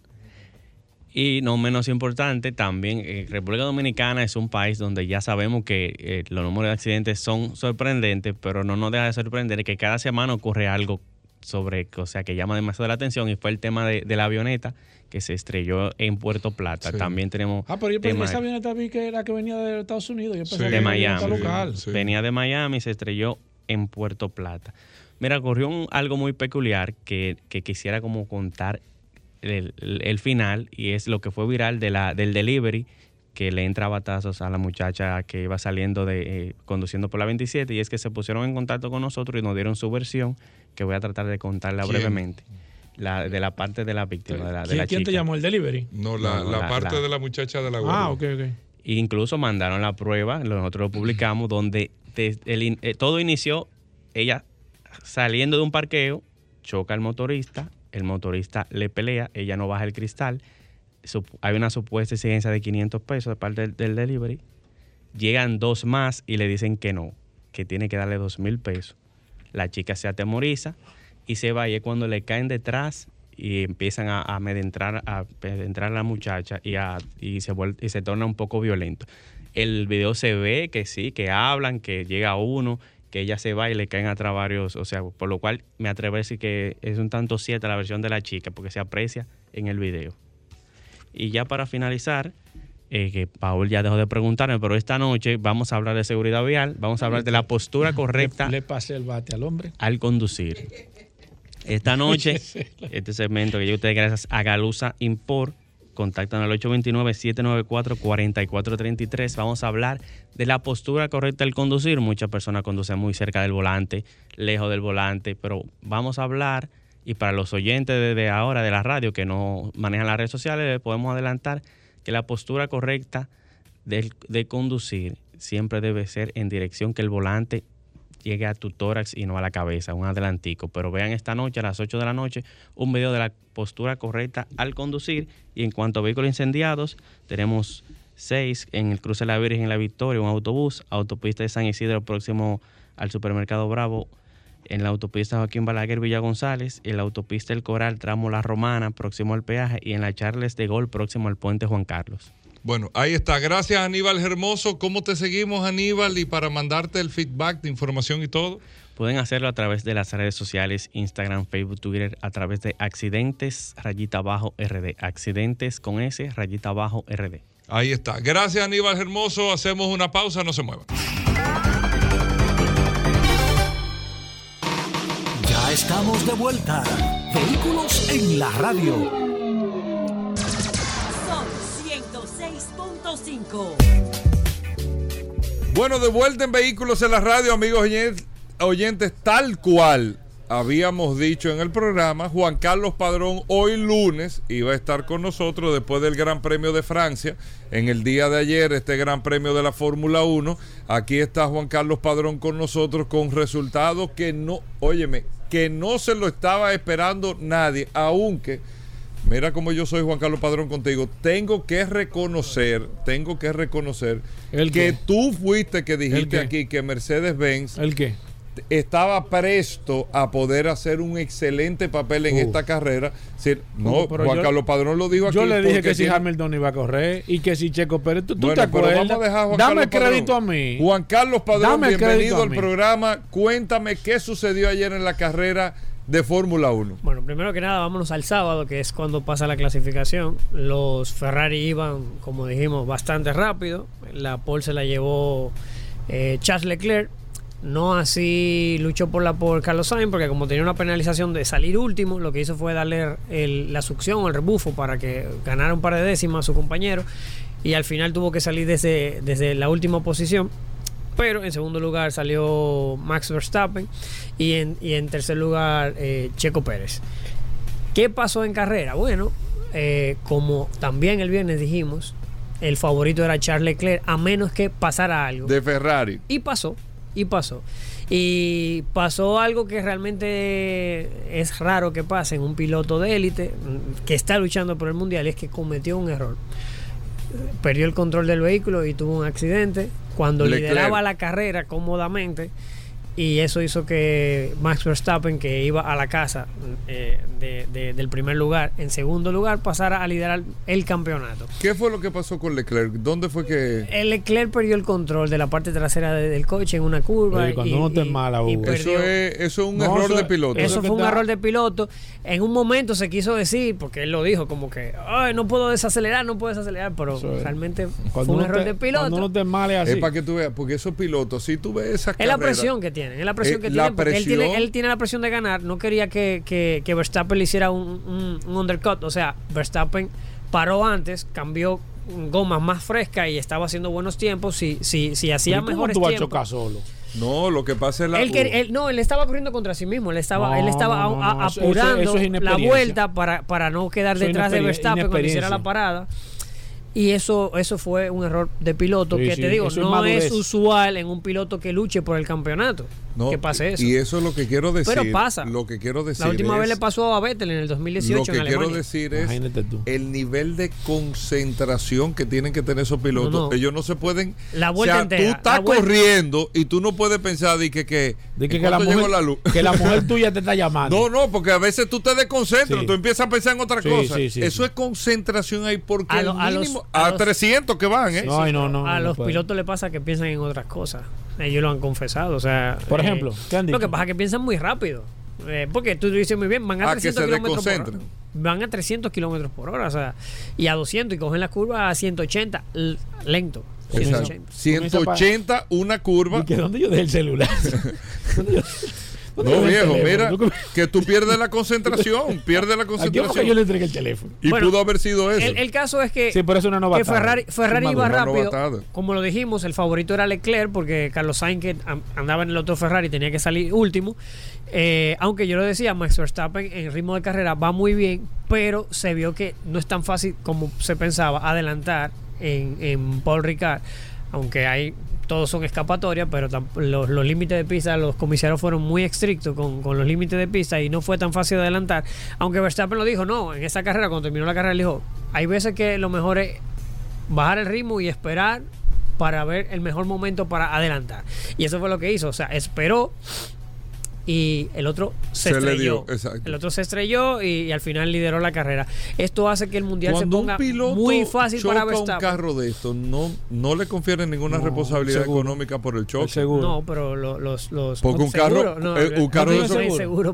Y no menos importante, también eh, República Dominicana es un país donde ya sabemos que eh, los números de accidentes son sorprendentes, pero no nos deja de sorprender que cada semana ocurre algo sobre, o sea, que llama demasiado la atención y fue el tema de, de la avioneta que se estrelló en Puerto Plata. Sí. También tenemos Ah, pero yo pensé que esa avioneta vi que era que venía de Estados Unidos. Yo pensé Sí. que de Miami. local. Sí. Venía de Miami y se estrelló en Puerto Plata. Mira, ocurrió un- algo muy peculiar que, que quisiera como contar el, el- el final y es lo que fue viral de la, del delivery que le entra a batazos a la muchacha que iba saliendo de eh, conduciendo por la 27 y es que se pusieron en contacto con nosotros y nos dieron su versión que voy a tratar de contarla ¿Quién? brevemente. La, de la parte de la víctima, de la, de ¿Quién, la quién te llamó? ¿El delivery? No, la, No, la la- parte la- de la muchacha de la Ah, guagua. ok, ok. Incluso mandaron la prueba, nosotros lo publicamos, donde desde el in- eh, todo inició ella saliendo de un parqueo, choca al motorista, el motorista le pelea, ella no baja el cristal, hay una supuesta exigencia de 500 pesos de parte del, del delivery, llegan dos más y le dicen que no, que tiene que darle dos mil pesos. La chica se atemoriza y se va y es cuando le caen detrás y empiezan a, a a la muchacha y, se y se torna un poco violento. El video se ve que sí, que hablan, que llega uno, que ella se va y le caen atrás varios, o sea, por lo cual me atrevo a decir que es un tanto cierta la versión de la chica porque se aprecia en el video. Y ya para finalizar, eh, que Paul ya dejó de preguntarme, pero esta noche vamos a hablar de seguridad vial, vamos a hablar de la postura correcta Le, le pasé el bate al hombre. al conducir. Esta noche, este segmento que yo ustedes gracias a Galusa Import, contactan al 829-794-4433. Vamos a hablar de la postura correcta al conducir. Muchas personas conducen muy cerca del volante, lejos del volante, pero vamos a hablar, y para los oyentes desde ahora de la radio que no manejan las redes sociales, les podemos adelantar que la postura correcta de conducir siempre debe ser en dirección que el volante llegue a tu tórax y no a la cabeza, un adelantico. Pero vean esta noche a las 8 de la noche un video de la postura correcta al conducir. Y en cuanto a vehículos incendiados, tenemos seis en el cruce de la Virgen la Victoria, un autobús, autopista de San Isidro próximo al supermercado Bravo, en la autopista Joaquín Balaguer Villa González, en la autopista El Coral, tramo La Romana, próximo al peaje, y en la Charles de Gol, próximo al puente Juan Carlos. Bueno, ahí está. Gracias, Aníbal Hermoso. ¿Cómo te seguimos, Aníbal? Y para mandarte el feedback de información y todo. pueden hacerlo a través de las redes sociales, Instagram, Facebook, Twitter, a través de accidentes, rayita abajo RD. Accidentes con S, rayita abajo RD. Ahí está. Gracias, Aníbal Hermoso. Hacemos una pausa, no se muevan. Ya estamos de vuelta. Vehículos en la radio. 106.5. Bueno, de vuelta en Vehículos en la Radio, amigos oyen- oyentes, tal cual habíamos dicho en el programa, Juan Carlos Padrón hoy lunes iba a estar con nosotros después del Gran Premio de Francia. En el día de ayer, este Gran Premio de la Fórmula 1. Aquí está Juan Carlos Padrón con nosotros con resultados que no, óyeme, que no se lo estaba esperando nadie, aunque... Mira como yo soy Juan Carlos Padrón contigo. Tengo que reconocer, tengo que reconocer ¿El que tú fuiste que dijiste aquí que Mercedes-Benz ¿El qué? estaba presto a poder hacer un excelente papel en esta carrera. No, pero Juan yo- Carlos Padrón lo dijo aquí. Yo le dije que si tiene- Hamilton iba a correr y que si Checo Pérez, ¿tú, tú Bueno, te acuerdas? vamos a dejar a Juan Dame Carlos el crédito Padrón. a mí. Juan Carlos Padrón, Dame bienvenido al programa. Cuéntame qué sucedió ayer en la carrera de Fórmula 1. Bueno, primero que nada, vámonos al sábado, que es cuando pasa la clasificación. Los Ferrari iban, como dijimos, bastante rápido. La pole se la llevó eh, Charles Leclerc. No así luchó por la por Carlos Sainz, porque como tenía una penalización de salir último, lo que hizo fue darle el- la succión, el rebufo, para que ganara un par de décimas a su compañero. Y al final tuvo que salir desde, desde la última posición. Pero en segundo lugar salió Max Verstappen y en, y en tercer lugar eh, Checo Pérez. ¿Qué pasó en carrera? Bueno, eh, como también el viernes dijimos, el favorito era Charles Leclerc, a menos que pasara algo. De Ferrari. Y pasó, y pasó. Y pasó algo que realmente es raro que pase en un piloto de élite mm, que está luchando por el mundial, es que cometió un error. Perdió el control del vehículo y tuvo un accidente cuando Leclerc. lideraba la carrera cómodamente. Y eso hizo que Max Verstappen, que iba a la casa eh, de- de- del primer lugar, en segundo lugar pasara a liderar el campeonato. ¿Qué fue lo que pasó con Leclerc? ¿Dónde fue que.? El Leclerc perdió el control de la parte trasera de- del coche en una curva. Oye, cuando y- uno esté y- mala, y perdió. Eso es, eso es un No, error eso- de piloto. Eso fue un error de piloto. En un momento se quiso decir, porque él lo dijo, como que, ay, no puedo desacelerar, no puedo desacelerar, pero Eso es. realmente Cuando fue un error te- de Cuando piloto. uno te male así. Es para que tú veas, porque esos pilotos, si tú ves esas Es la presión que tienen, es la presión Eh, que la tienen. porque él tiene, presión- él tiene la presión de ganar. No quería que, que, que Verstappen le hiciera un, un- un undercut. O sea, Verstappen paró antes, cambió gomas más frescas y estaba haciendo buenos tiempos. Si, si, si hacía Pero ¿y cómo mejores tú tiempos. chocar solo? No, lo que pasa es la. Él, él- no, él estaba corriendo contra sí mismo. Él estaba, No, él estaba no, no, a- a- no, eso- apurando eso es la vuelta para, para no quedar Eso es detrás de Verstappen cuando hiciera la parada. Y eso, eso fue un error de piloto Sí, que sí, te digo, es no es usual en un piloto que luche por el campeonato. No, que pase eso. Y eso es lo que quiero decir. Pero pasa. Lo que quiero decir. La última es- vez le pasó a Vettel en el 2018 Lo que en quiero decir es Imagínate tú. el nivel de concentración que tienen que tener esos pilotos. No, no. Ellos no se pueden. La vuelta o sea, entera, tú estás corriendo y tú no puedes pensar de que, que, De que, ¿en que la mujer, llegó la luz. que la mujer tuya te está llamando. No, no, porque a veces tú te desconcentras, Sí. tú empiezas a pensar en otra Sí, cosa. sí, sí, Eso sí. es concentración ahí porque A el lo- a los- a a, los- 300 que van, ¿eh? No, no, no, a no los puede. pilotos le pasa que piensan en otras cosas. Ellos lo han confesado. O sea, Por eh, ejemplo, ¿qué han Lo que dicho? pasa es que piensan muy rápido. Eh, porque tú dices muy bien, van a Ah, que 300 se kilómetros por hora. Van a 300 kilómetros por hora. O sea, y a 200 y cogen la curva a 180 l- lento. O sea, 180. 180 una curva. ¿Y que dónde yo dejé el celular? ¿Dónde yo- No, yo viejo, mira, ¿Tú- que tú pierdes la concentración, pierdes la ¿A quién fue que concentración. yo le entregué el teléfono? Y Bueno, pudo haber sido eso. El, el caso es que, Sí, pero es una que novatada. Ferrari, Ferrari Es iba rápido. Como lo dijimos, el favorito era Leclerc porque Carlos Sainz que andaba en el otro Ferrari tenía que salir último. Eh, aunque yo lo decía, Max Verstappen en ritmo de carrera va muy bien, pero se vio que no es tan fácil como se pensaba adelantar en, en Paul Ricard. Aunque hay todos son escapatorias, pero los, límites de pista, los comisarios fueron muy estrictos con, los límites de pista y no fue tan fácil adelantar. Aunque Verstappen lo dijo, no, en esa carrera, cuando terminó la carrera, él dijo, hay veces que lo mejor es bajar el ritmo y esperar para ver el mejor momento para adelantar. Y eso fue lo que hizo, o sea, esperó y el otro se, Se le estrelló. dio, exacto. El otro se estrelló y, y al final lideró la carrera. Esto hace que el mundial Cuando se un ponga piloto muy fácil para choca un Verstappen. carro de esto, no, no le confieren ninguna No, responsabilidad seguro. económica por el El choque. seguro. No, pero lo- los, los Porque un carro, no, eh, un carro de esos,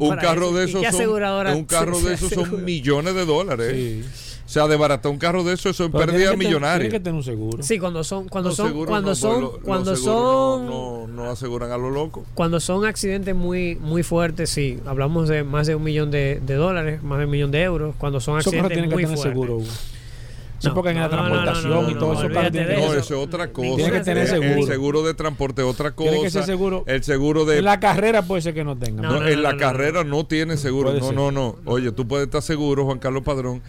un para carro eso. de ¿Y esos son, aseguradora un carro se- de esos se son millones de dólares. Sí. O sea, de baratar un carro de esos, eso es pérdida que millonaria. Tiene que tener un seguro. Sí, cuando son cuando Los son cuando no, son lo- los cuando son no, no, no aseguran a lo loco. cuando son accidentes muy muy fuertes, sí, hablamos de más de un millón de, de dólares, más de un millón de euros. Cuando son accidentes tienen que muy tener fuertes. seguro. Hugo. No, porque en la no, no, no, transportación no, no, y no, todo eso, No, eso. eso es otra cosa. Tiene que tener El- El seguro. seguro de transporte es otra cosa. Tiene que ser seguro. El seguro de En la carrera puede ser que no tenga. No, No, no, en no, la no, carrera no, tiene seguro. No, no, no. Oye, tú puedes estar seguro, Juan Carlos Padrón,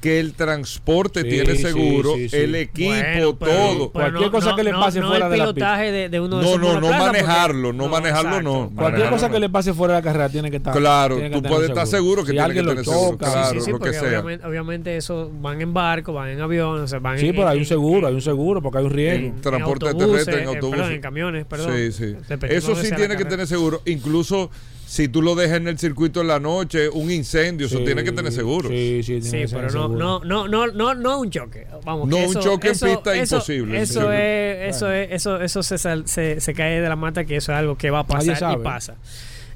que el transporte Sí, tiene seguro, sí, sí. el equipo, Bueno, pero- todo. pero Cualquier cosa que le pase no fuera el de la pilotaje de, de uno de No, no, no porque- manejarlo, no manejarlo, no. Cualquier Manejarlo, cosa no. que le pase fuera de la carrera tiene que estar. Claro, que tú puedes estar seguro que si tiene que lo tener seguro, claro. sí, sí, lo que sea. Obviamente, obviamente eso van en barco, van en avión, o sea, van Sí, en, pero hay un seguro, hay un seguro, porque hay un riesgo. En transporte terrestre, en eh, autobuses. en camiones, perdón. Sí, sí. Eso sí tiene que tener seguro. Incluso si tú lo dejas en el circuito en la noche, un incendio, eso tiene que tener seguro. Sí, sí, tiene Sí, que ser pero no, seguro. no, no, no, no, no un choque. Vamos, No, que un eso- choque en pista eso- imposible, Eso sí. es, eso es, eso, eso se, sal- se, se cae de la mata que eso es algo que va a pasar y pasa.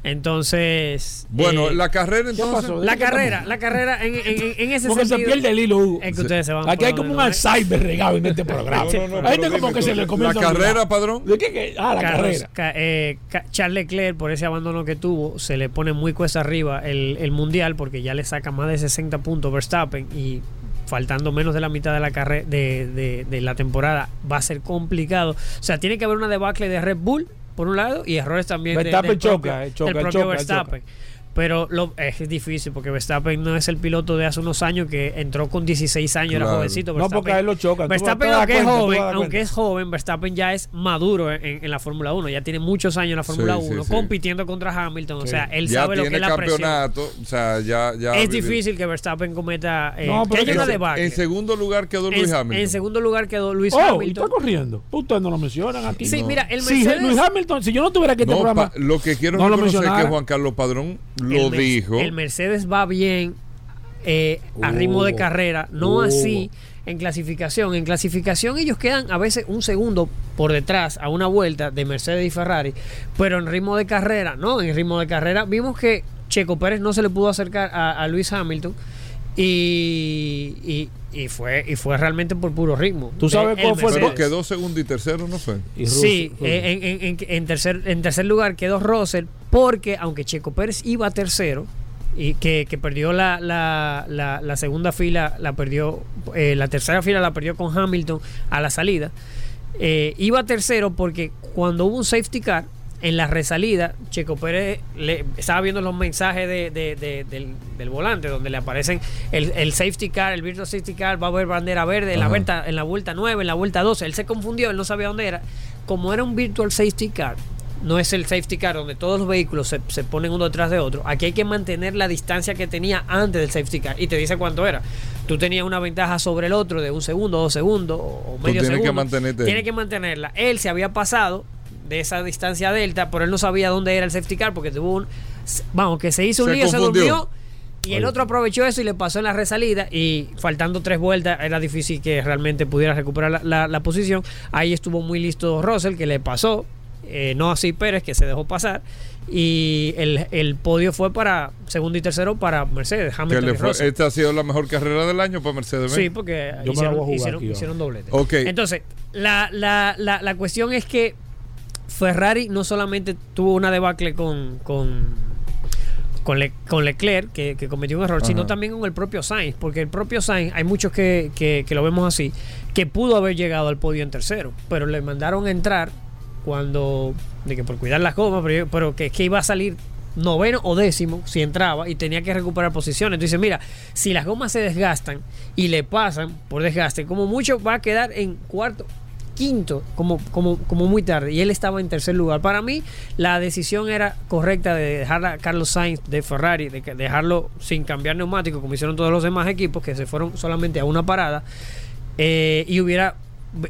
Entonces, Bueno, eh, la carrera ¿Qué entonces. pasó? la ¿De qué carrera, la carrera en, en, en- ese Porque se sentido. pierde el hilo, Hugo. Es que ustedes se van Aquí hay como un. Alzheimer regado en este programa. No, no, no, Hay gente como dime que se le comienza La carrera, padrón. ¿De qué? qué? Ah, la Carlos, carrera. ca- eh, Charles Leclerc, por ese abandono que tuvo, se le pone muy cuesta arriba el, el mundial porque ya le saca más de 60 puntos Verstappen y faltando menos de la mitad de la carrera de, de- de la temporada va a ser complicado. O sea, tiene que haber una debacle de Red Bull por un lado y errores también de- Verstappen del propio, choca, eh, choca, del propio choca, Verstappen. Pero lo, es difícil porque Verstappen no es el piloto de hace unos años que entró con 16 años, era Claro. jovencito. No, porque a él lo chocan. Tú Verstappen, aunque, es cuenta, tú joven, aunque es joven, Verstappen ya es maduro en, en la Fórmula 1. Ya tiene muchos años en la Fórmula Sí, sí, 1, sí. compitiendo contra Hamilton. O Sí. sea, él ya sabe lo que es la presión. campeonato. O sea, ya. ya Es vive- difícil que Verstappen cometa. Eh, No, que pero es que- debacle. En segundo lugar quedó Luis En- Hamilton. en segundo lugar quedó Luis Oh, y Hamilton. está corriendo. Ustedes no lo mencionan aquí. Sí, No. mira, el Si Mercedes. Luis Hamilton, si yo no tuviera que este No, programa. pa- lo que quiero no lo reconocer es que. Juan Carlos Padrón lo dijo. El Mercedes va bien eh, a Oh. ritmo de carrera, no Oh. así en clasificación. En clasificación ellos quedan a veces un segundo por detrás a una vuelta de Mercedes y Ferrari, pero en ritmo de carrera, no, en ritmo de carrera vimos que Checo Pérez no se le pudo acercar a, a Luis Hamilton y, y, y fue y fue realmente por puro ritmo. ¿Tú sabes cuál fue el Pero quedó segundo y tercero, ¿no fue? Y Russell, Sí, Russell. eh, en, en- en- en tercer, en tercer lugar quedó Russell porque aunque Checo Pérez iba tercero y que, que perdió la, la, la, la segunda fila, la perdió, eh, la tercera fila la perdió con Hamilton a la salida, eh, iba tercero porque cuando hubo un safety car en la resalida, Checo Pérez le, estaba viendo los mensajes de, de- de- del, del volante donde le aparecen el, el safety car, el virtual safety car, va a haber bandera verde en la, vuelta, en la vuelta 9, en la vuelta 12. Él se confundió, él no sabía dónde era. Como era un virtual safety car, no es el safety car donde todos los vehículos se, se ponen uno detrás de otro. Aquí hay que mantener la distancia que tenía antes del safety car y te dice cuánto era. Tú tenías una ventaja sobre el otro de un segundo, dos segundos o Tú medio tienes que segundo. mantenerte. Tienes que mantenerla. Él se había pasado de esa distancia delta, pero él no sabía dónde era el safety car porque tuvo un. Vamos, que se hizo un Se lío, se durmió. Y el otro aprovechó eso y le pasó en la resalida. Y faltando tres vueltas, era difícil que realmente pudiera recuperar la, la- la posición. Ahí estuvo muy listo Russell, que le pasó. Eh, no así Pérez, que se dejó pasar. Y el, el podio fue para segundo y tercero para Mercedes, Que Hamilton le y fue- Russell. esta ha sido la mejor carrera del año para Mercedes. Sí, porque Yo hicieron, jugar hicieron, aquí, hicieron doblete. Ok. Entonces, la, la, la, la cuestión es que Ferrari no solamente tuvo una debacle con, con, con, Le- con Leclerc, que, que cometió un error, Ajá. sino también con el propio Sainz, porque el propio Sainz, hay muchos que, que, que lo vemos así, que pudo haber llegado al podio en tercero, pero le mandaron a entrar cuando, de que por cuidar las gomas, pero, pero que, que iba a salir noveno o décimo si entraba y tenía que recuperar posiciones. Entonces, mira, si las gomas se desgastan y le pasan por desgaste, como mucho va a quedar en cuarto, quinto, como, como, como muy tarde. Y él estaba en tercer lugar. Para mí, la decisión era correcta de dejar a Carlos Sainz de Ferrari, de dejarlo sin cambiar neumático, como hicieron todos los demás equipos, que se fueron solamente a una parada. eh, y hubiera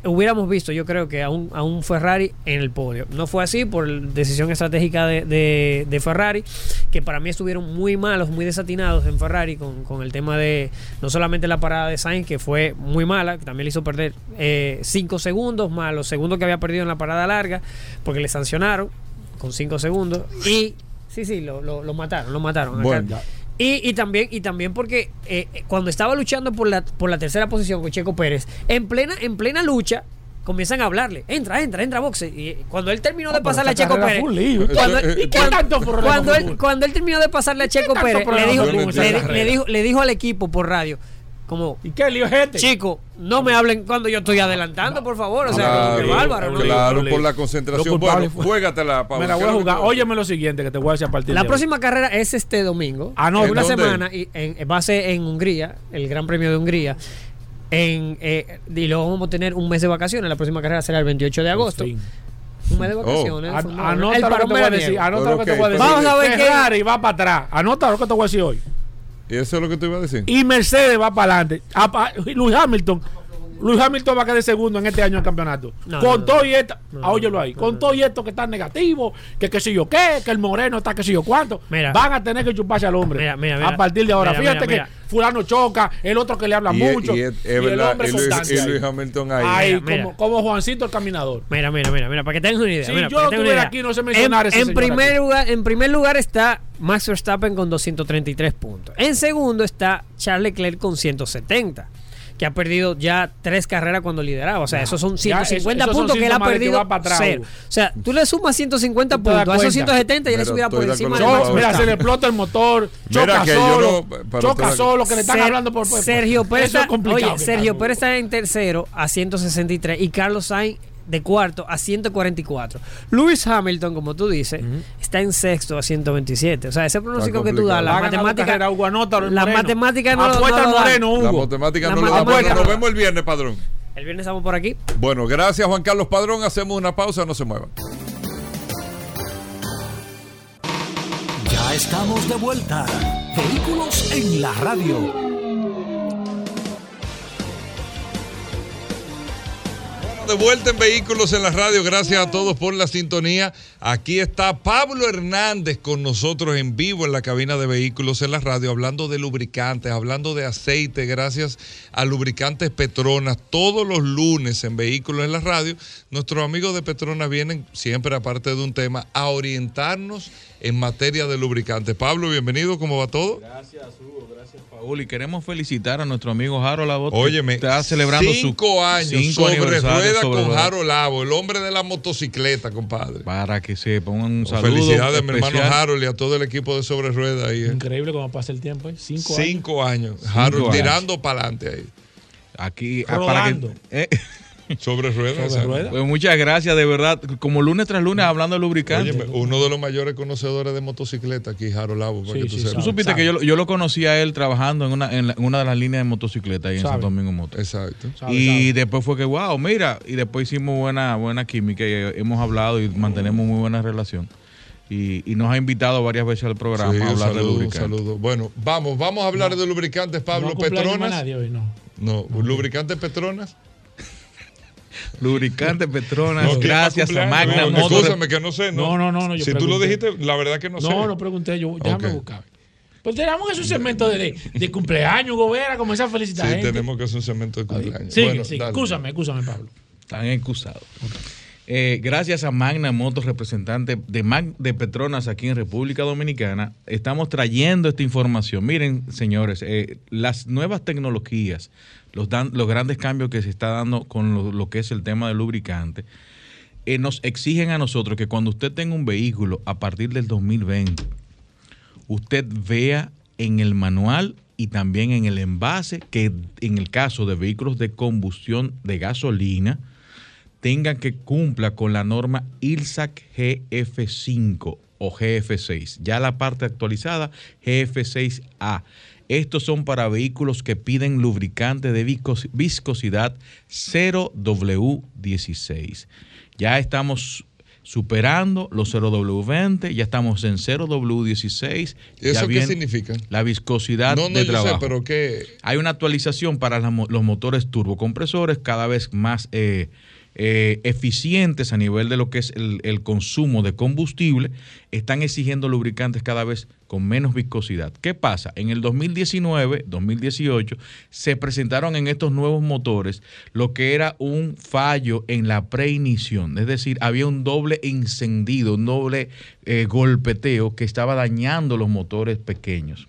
hubiéramos visto, yo creo que a un, a un Ferrari en el podio. No fue así por decisión estratégica de, de- de Ferrari, que para mí estuvieron muy malos, muy desatinados en Ferrari con, con el tema de no solamente la parada de Sainz, que fue muy mala, que también le hizo perder 5 segundos, más los segundos que había perdido en la parada larga, porque le sancionaron con 5 segundos. Y sí, sí, lo, lo- lo mataron, lo mataron. Bueno. Y, y también y también porque eh, eh, cuando estaba luchando por la por la tercera posición con Checo Pérez en plena en plena lucha comienzan a hablarle. Entra entra entra boxe. Y cuando él terminó de Ah, pero pasarle a Checo Pérez cuando, Eso, eh, ¿Y qué cuando- tanto problema cuando él cuando él terminó de pasarle a Checo Pérez le dijo, le dijo le dijo al equipo por radio como ¿Y qué lío es este? chico no me hablen cuando yo estoy adelantando por favor o sea como que Claro, bárbaro ¿no? claro, Lo por la concentración. Bueno, juégatela, Pablo. Me la voy a jugar. Óyeme lo siguiente que te voy a decir a partir La de hoy. próxima carrera es este domingo. Ah, no, en una ¿en dónde? semana y en, va a ser en Hungría, el Gran Premio de Hungría. En, eh, y luego vamos a tener un mes de vacaciones. La próxima carrera será el 28 de agosto. Un mes de vacaciones. Oh. An- Formado. Anota lo que te voy a decir. Anota lo que te voy a decir. Vamos a ver qué- Ferrari va para atrás. Anota lo que te voy a decir hoy. Eso es lo que te iba a decir. Y Mercedes va para adelante. Luis Hamilton. Luis Hamilton va a quedar segundo en este año del campeonato. No, con no, no. todo y esto, No, ah, óyelo ahí, no, con no. todo y esto que está negativo, que qué sé yo qué, que el moreno está que sé yo cuánto, Mira. van a tener que chuparse al hombre. Mira, mira, mira. a partir de ahora. Mira, Fíjate mira, que mira. fulano choca, el otro que le habla Y, mucho. y es, y el verdad, hombre y Luis, y Hamilton ahí. Ahí, Mira, mira. como, como Juancito el caminador. Mira, mira, mira, mira, para que tengan una idea. Si mira, yo estuviera aquí, no se mencionara en, ese en primer aquí. lugar, en primer lugar está Max Verstappen con 233 puntos. En segundo está Charles Leclerc con 170. Que ha perdido ya tres carreras cuando lideraba. O sea, esos son Ya, 150 eso- esos son puntos que él ha perdido. va para atrás, cero. O sea, tú le sumas 150 Tú te das puntos a esos cuenta. 170 y él Pero estuviera por encima de Yo, mira, se le explota el motor, choca que solo, no- choca solo, que le están Ser- hablando por, por- Sergio Pérez, Eso es está, complicado oye, Sergio Pérez está en tercero a 163 y Carlos Sainz de cuarto a 144. Lewis Hamilton, como tú dices, está en sexto a 127. O sea, ese pronóstico que tú das, la la matemática, carrera, Hugo, anótalo, el la matemática no, lo- Apuesta no lo La matemática La no lo da. matemática Bueno, no nos vemos el viernes, padrón. El viernes estamos por aquí. Bueno, gracias Juan Carlos Padrón. Hacemos una pausa, no se muevan. Ya estamos de vuelta. Vehículos en la radio. De vuelta en Vehículos en la Radio, gracias a todos por la sintonía. Aquí está Pablo Hernández con nosotros en vivo en la cabina de Vehículos en la Radio, hablando de lubricantes, hablando de aceite, gracias a Lubricantes Petronas. Todos los lunes en Vehículos en la Radio, nuestros amigos de Petronas vienen siempre, aparte de un tema, a orientarnos en materia de lubricantes. Pablo, bienvenido, ¿cómo va todo? Gracias, Hugo. Gracias, Paul. Y queremos felicitar a nuestro amigo Jaro Lavo. Óyeme, está celebrando cinco su años cinco sobre rueda sobre con. Jaro Lavo, el hombre de la motocicleta, compadre. Para que sepan un saludo. Felicidades a mi hermano. Harold y a todo el equipo de Sobre Rueda ahí. eh. Increíble cómo pasa el tiempo, ¿eh? Cinco, años. Cinco años. Harold años. tirando para adelante ahí. Aquí, ah, para Rodando. que, eh, Sobre Rueda. Sobre pues muchas gracias, de verdad. Como lunes tras lunes hablando de lubricantes. Uno de los mayores conocedores de motocicleta aquí, Harold Lavo, para Sí, que tú sí, sepas. Tú supiste sabe. que yo, lo- yo lo conocí a él trabajando en una, en, la- en una de las líneas de motocicleta ahí en. Santo Domingo Moto. Exacto. Sabe, Y sabe. después fue que, wow, mira, y después hicimos buena, buena química y eh, hemos hablado y mantenemos muy buena relación. Y, y nos ha invitado varias veces al programa Sí, a hablar de saludo, lubricantes. saludo. Bueno, vamos, vamos a hablar de lubricantes, Pablo. no Petronas. nadie hoy, no. No, lubricantes Petronas. Lubricante Petronas, No, ¿quién gracias a Magna? No. Escúchame que no sé. No, No, no, no, no, yo si tú lo pregunté. dijiste, la verdad que no, sé. No, no pregunté yo. Déjame Ok. buscar. Pues tenemos esos segmentos de, de, de cumpleaños, Gobera, comenzar a felicitar Sí, gente. tenemos que hacer un segmento de cumpleaños. Sigue, Bueno, dale. Escúchame, escúchame, Pablo. Están excusados. Eh, gracias a Magna Motos, representante de, Mag- de Petronas aquí en República Dominicana, estamos trayendo esta información. Miren, señores, eh, las nuevas tecnologías, los, grandes cambios que se está dando con lo, lo que es el tema del lubricante, eh, nos exigen a nosotros que cuando usted tenga un vehículo a partir del 2020, usted vea en el manual y también en el envase que en el caso de vehículos de combustión de gasolina tengan que cumpla con la norma ILSAC GF5 o GF6. Ya la parte actualizada GF6A. Estos son para vehículos que piden lubricante de viscos- viscosidad 0W16. Ya estamos superando los 0W20, ya estamos en 0W16. ¿Eso qué significa? La viscosidad No, no, de trabajo. sé. Hay una actualización para los motores turbocompresores cada vez más eh, eh, eficientes a nivel de lo que es el, consumo de combustible. Están exigiendo lubricantes cada vez con menos viscosidad. ¿Qué pasa? En el 2019, 2018, se presentaron en estos nuevos motores lo que era un fallo en la preignición. Es decir, había un doble encendido, un doble eh, golpeteo que estaba dañando los motores pequeños.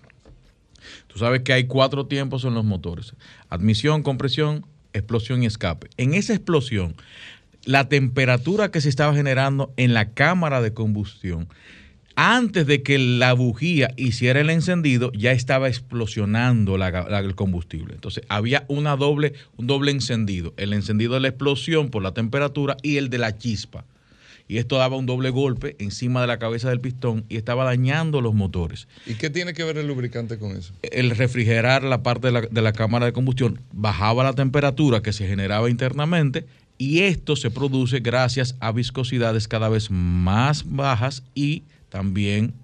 Tú sabes que hay cuatro tiempos en los motores. Admisión, compresión, explosión y escape. En esa explosión, la temperatura que se estaba generando en la cámara de combustión, antes de que la bujía hiciera el encendido, ya estaba explosionando la- el combustible. Entonces, había una doble, un doble encendido. El encendido de la explosión por la temperatura y el de la chispa. Y esto daba un doble golpe encima de la cabeza del pistón y estaba dañando los motores ¿Y qué tiene que ver el lubricante con eso? el refrigerar la parte de la, de la cámara de combustión bajaba la temperatura que se generaba internamente y esto se produce gracias a viscosidades cada vez más bajas y también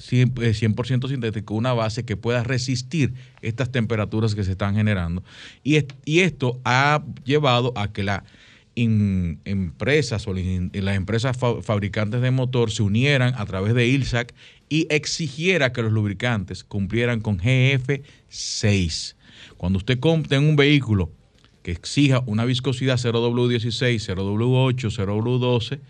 100%, eh, 100% sintético, una base que pueda resistir estas temperaturas que se están generando. Y, y esto ha llevado a que la empresas o las empresas fa- fabricantes de motor se unieran a través de ILSAC y exigiera que los lubricantes cumplieran con GF6. Cuando usted compre un vehículo que exija una viscosidad 0W16, 0W8, 0W12,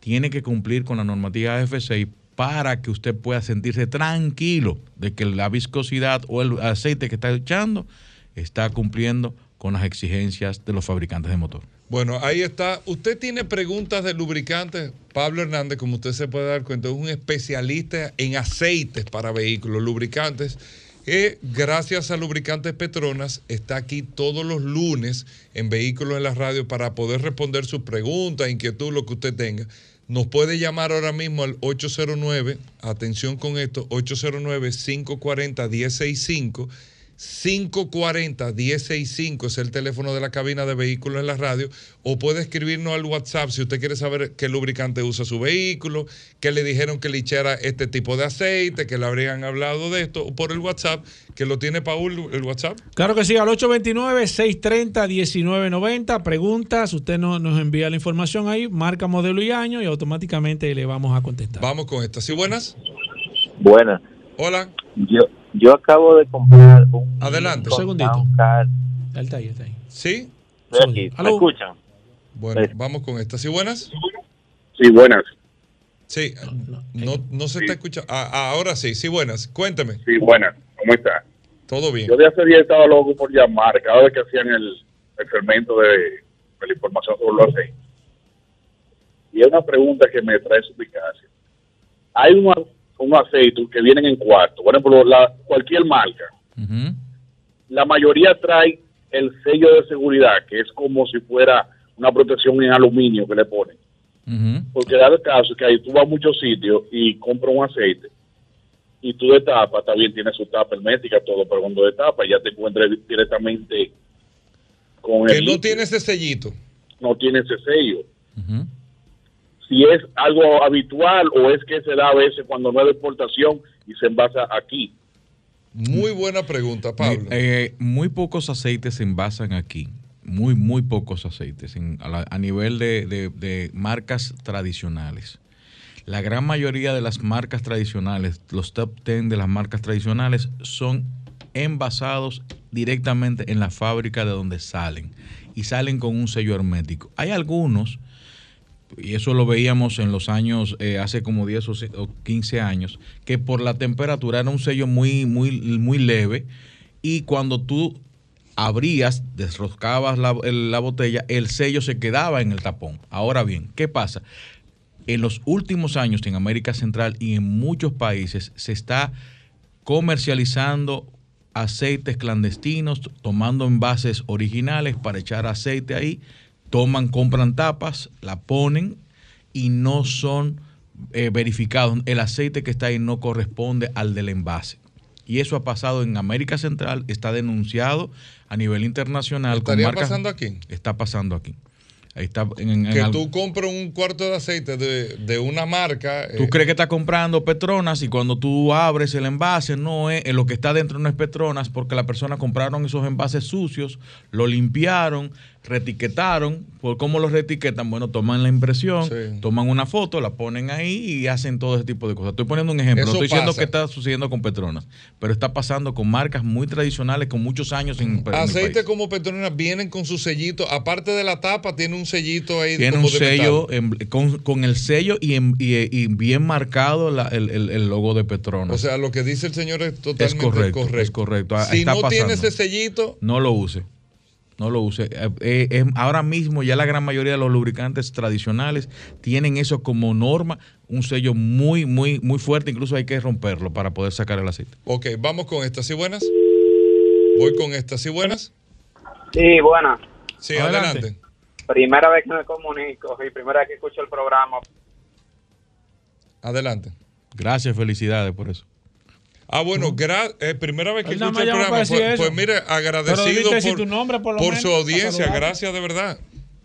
tiene que cumplir con la normativa GF6 para que usted pueda sentirse tranquilo de que la viscosidad o el aceite que está echando está cumpliendo con las exigencias de los fabricantes de motor. Bueno, ahí está. Usted tiene preguntas de lubricantes. Pablo Hernández, como usted se puede dar cuenta, es un especialista en aceites para vehículos, lubricantes. Que gracias a Lubricantes Petronas está aquí todos los lunes en Vehículos en la Radio para poder responder sus preguntas, inquietud, lo que usted tenga. Nos puede llamar ahora mismo al 809, atención con esto, 809-540-1065. 540-1065 es el teléfono de la cabina de vehículos en la radio. O puede escribirnos al WhatsApp si usted quiere saber qué lubricante usa su vehículo, que le dijeron que le echara este tipo de aceite, que le habrían hablado de esto, o por el WhatsApp, que lo tiene Paul, el WhatsApp. Claro que sí, al 829-630-1990. Preguntas, usted no- nos envía la información ahí, marca modelo y año y automáticamente le vamos a contestar. Vamos con esta. ¿Sí, buenas? Buenas. Hola. Yo, yo acabo de comprar un. Adelante. Un segundito. Car. Está ahí, está ahí. ¿Sí? Aquí. ¿Me escuchan? Bueno, vamos con esta. ¿Sí, buenas? Sí, buenas. Sí, no, no se está escuchando. Ah, ahora sí, sí, buenas. Cuénteme. Sí, buenas. ¿Cómo está? Todo bien. Yo de hace día estaba loco por llamar cada vez que hacían el, el fermento de, de la información sobre los aceites. Y es una pregunta que me trae suplicacia. Hay unos un aceites que vienen en cuarto, por ejemplo, la, cualquier marca. La mayoría trae el sello de seguridad, que es como si fuera una protección en aluminio que le ponen. Porque da el caso que ahí tú vas a muchos sitios y compras un aceite y tú de tapa, está bien, tiene su tapa hermética, todo, pero cuando de tapa ya te encuentras directamente con Que el no líquido. tiene ese sellito. no tiene ese sello. Si es algo habitual o es que se da a veces cuando no de exportación y se envasa aquí. Muy buena pregunta, Pablo. Eh, muy pocos aceites se envasan aquí. Muy, muy pocos aceites en- a, la- a nivel de, de- de marcas tradicionales. La gran mayoría de las marcas tradicionales, los top 10 de las marcas tradicionales, son envasados directamente en la fábrica de donde salen y salen con un sello hermético. Hay algunos, y eso lo veíamos en los años, eh, hace como 10 o se- o 15 años, que por la temperatura era un sello muy, muy, muy leve y cuando tú abrías, desroscabas la, la botella, el sello se quedaba en el tapón. Ahora bien, ¿qué pasa? En los últimos años en América Central y en muchos países se está comercializando aceites clandestinos, tomando envases originales para echar aceite ahí, toman, compran tapas, la ponen y no son eh, verificados. El aceite que está ahí no corresponde al del envase. Y eso ha pasado en América Central, está denunciado a nivel internacional. con ¿Estaría marcas- pasando aquí? Está pasando aquí. Está en, en Que tú compras un cuarto de aceite de, de una marca. Tú eh, crees que estás comprando Petronas y cuando tú abres el envase, no es, eh, lo que está dentro no es Petronas porque las personas compraron esos envases sucios, lo limpiaron, retiquetaron. ¿Por cómo los retiquetan? Bueno, toman la impresión, toman una foto, la ponen ahí y hacen todo ese tipo de cosas. Estoy poniendo un ejemplo, no estoy diciendo que está sucediendo con Petronas, pero está pasando con marcas muy tradicionales con muchos años en, en el Aceite país. como Petronas vienen con su sellito. Aparte de la tapa, tiene un sellito ahí. Tiene como un de sello con, con el sello y, y- y bien marcado la- el, el- el logo de Petronas. O sea, lo que dice el señor es es totalmente correcto, correcto. es correcto. Ah, Si está no tiene ese sellito, No lo use. No lo use. Eh, eh, ahora mismo ya la gran mayoría de los lubricantes tradicionales tienen eso como norma, un sello muy, muy, muy fuerte. Incluso hay que romperlo para poder sacar el aceite. ok, vamos con estas. ¿Sí buenas? Voy con estas. ¿Sí buenas? Sí, buena. Sí, adelante. Primera vez que me comunico y primera vez que escucho el programa. Adelante. Gracias, felicidades por eso. Ah, bueno, gra- eh, primera vez que Él escucho el programa. Pues, pues mire, agradecido por, nombre, menos, su audiencia. Gracias, de verdad.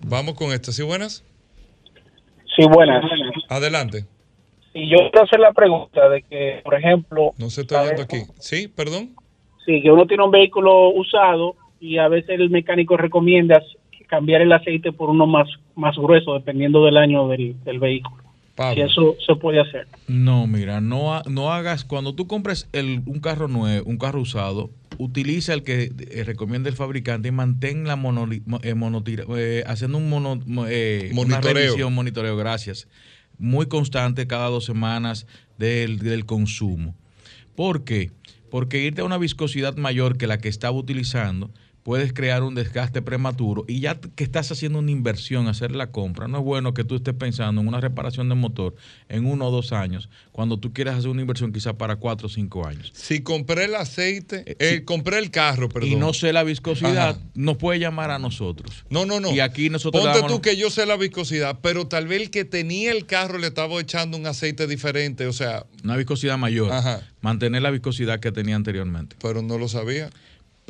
Vamos con estas. ¿Sí buenas? Sí, buenas. Adelante. Y yo quiero hacer la pregunta de que, por ejemplo, No se está oyendo aquí. Sí, perdón. si que uno tiene un vehículo usado y a veces el mecánico recomienda cambiar el aceite por uno más, más grueso, dependiendo del año del, del vehículo. Pablo. Si eso se puede hacer. No, mira, no, no hagas, cuando tú compres el, un carro nuevo, un carro usado, utiliza el que eh, recomienda el fabricante y mantén la monoli- mo- eh, monotira- eh, haciendo un mono, una Monitoreo. revisión, monitoreo, gracias, muy constante cada dos semanas del, del consumo. ¿Por qué? Porque irte a una viscosidad mayor que la que estaba utilizando puedes crear un desgaste prematuro y ya que estás haciendo una inversión, hacer la compra, no es bueno que tú estés pensando en una reparación de motor en uno o dos años, cuando tú quieras hacer una inversión quizá para cuatro o cinco años. Si compré el aceite, eh, compré el carro, perdón. Y no sé la viscosidad, Ajá. nos puede llamar a nosotros. No, no, no. Y aquí nosotros Ponte tú que yo sé la viscosidad, pero tal vez el que tenía el carro le estaba echando un aceite diferente, o sea, Una viscosidad mayor. Ajá. Mantener la viscosidad que tenía anteriormente. pero no lo sabía.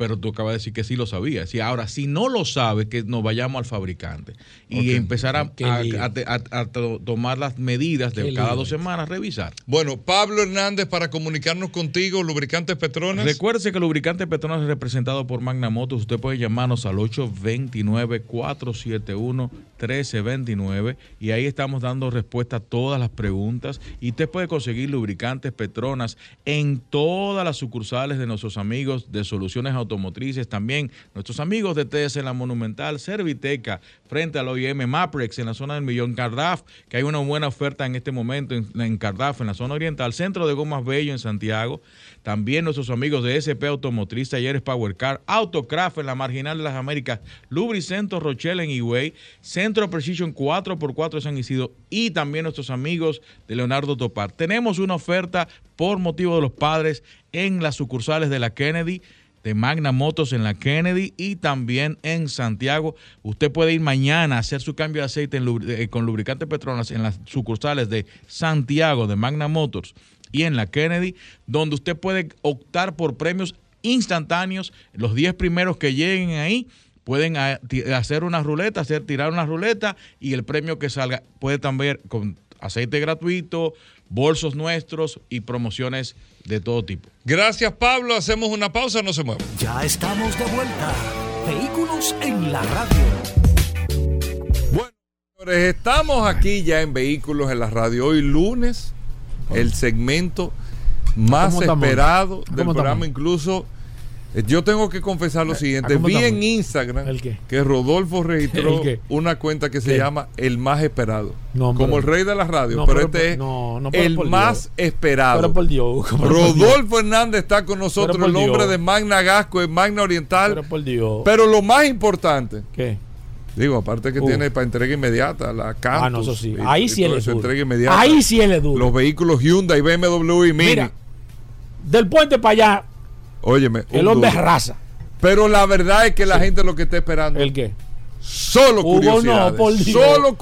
Pero tú acabas de decir que sí lo sabías. Y ahora, si no lo sabes, que nos vayamos al fabricante y Ok. empezar a, Qué a- lío. a- a- a to- tomar las medidas de Qué cada lío. dos semanas, revisar. Bueno, Pablo Hernández para comunicarnos contigo, Lubricantes Petronas. Recuerde que el lubricante Petronas es representado por Magna Motos. Usted puede llamarnos al 829-471-1329 y ahí estamos dando respuesta a todas las preguntas. Y usted puede conseguir lubricantes Petronas en todas las sucursales de nuestros amigos de Soluciones Automotrices. También nuestros amigos de TS en la Monumental, Serviteca, frente al OIM Maprex en la zona del Millón Cardaf, que hay una buena oferta en este momento en, en Cardaf, en la zona oriental, Centro de Gomas Bello en Santiago. También nuestros amigos de SP Automotriz, Talleres Power Car, Autocraft en la Marginal de las Américas, Lubricento Rochelle en Higüey, Centro Precision 4x4 de San Isidro y también nuestros amigos de Leonardo Topar. Tenemos una oferta por motivo de los padres en las sucursales de la Kennedy de Magna Motos en la Kennedy y también en Santiago. Usted puede ir mañana a hacer su cambio de aceite eh, con lubricante Petronas en las sucursales de Santiago de Magna Motors y en la Kennedy, donde usted puede optar por premios instantáneos. Los 10 primeros que lleguen ahí pueden hacer una ruleta, hacer tirar una ruleta y el premio que salga puede también con aceite gratuito, bolsos nuestros y promociones de todo tipo. Gracias, Pablo. Hacemos una pausa, no se muevan. Ya estamos de vuelta. Vehículos en la radio. Señores, estamos aquí ya en Vehículos en la Radio. Hoy lunes, el segmento más esperado del ¿Cómo programa. Incluso, yo tengo que confesar lo siguiente. ¿cómo Vi estamos? en Instagram ¿El qué? que Rodolfo registró una cuenta que se ¿Qué? llama El Más Esperado. No, como el rey de la radio. No, pero, pero este por- es el más Dios. esperado. Pero por Dios. Rodolfo Hernández está con nosotros, el hombre Dios. de Magna Gasco, de Magna Oriental. Pero por Dios. Pero lo más importante. ¿Qué? Digo, aparte que Uh. tiene para entrega inmediata, la Campus. Ah, no, eso sí. y- Ahí y sí él es eso, duro. entrega inmediata. Ahí sí él es duro. Los vehículos Hyundai, BMW y Mini. Mira, del puente para allá, Óyeme. el hombre es raza. Pero la verdad es que la gente lo que está esperando. ¿El qué? Solo Hugo, curiosidades. no, por Dios. Solo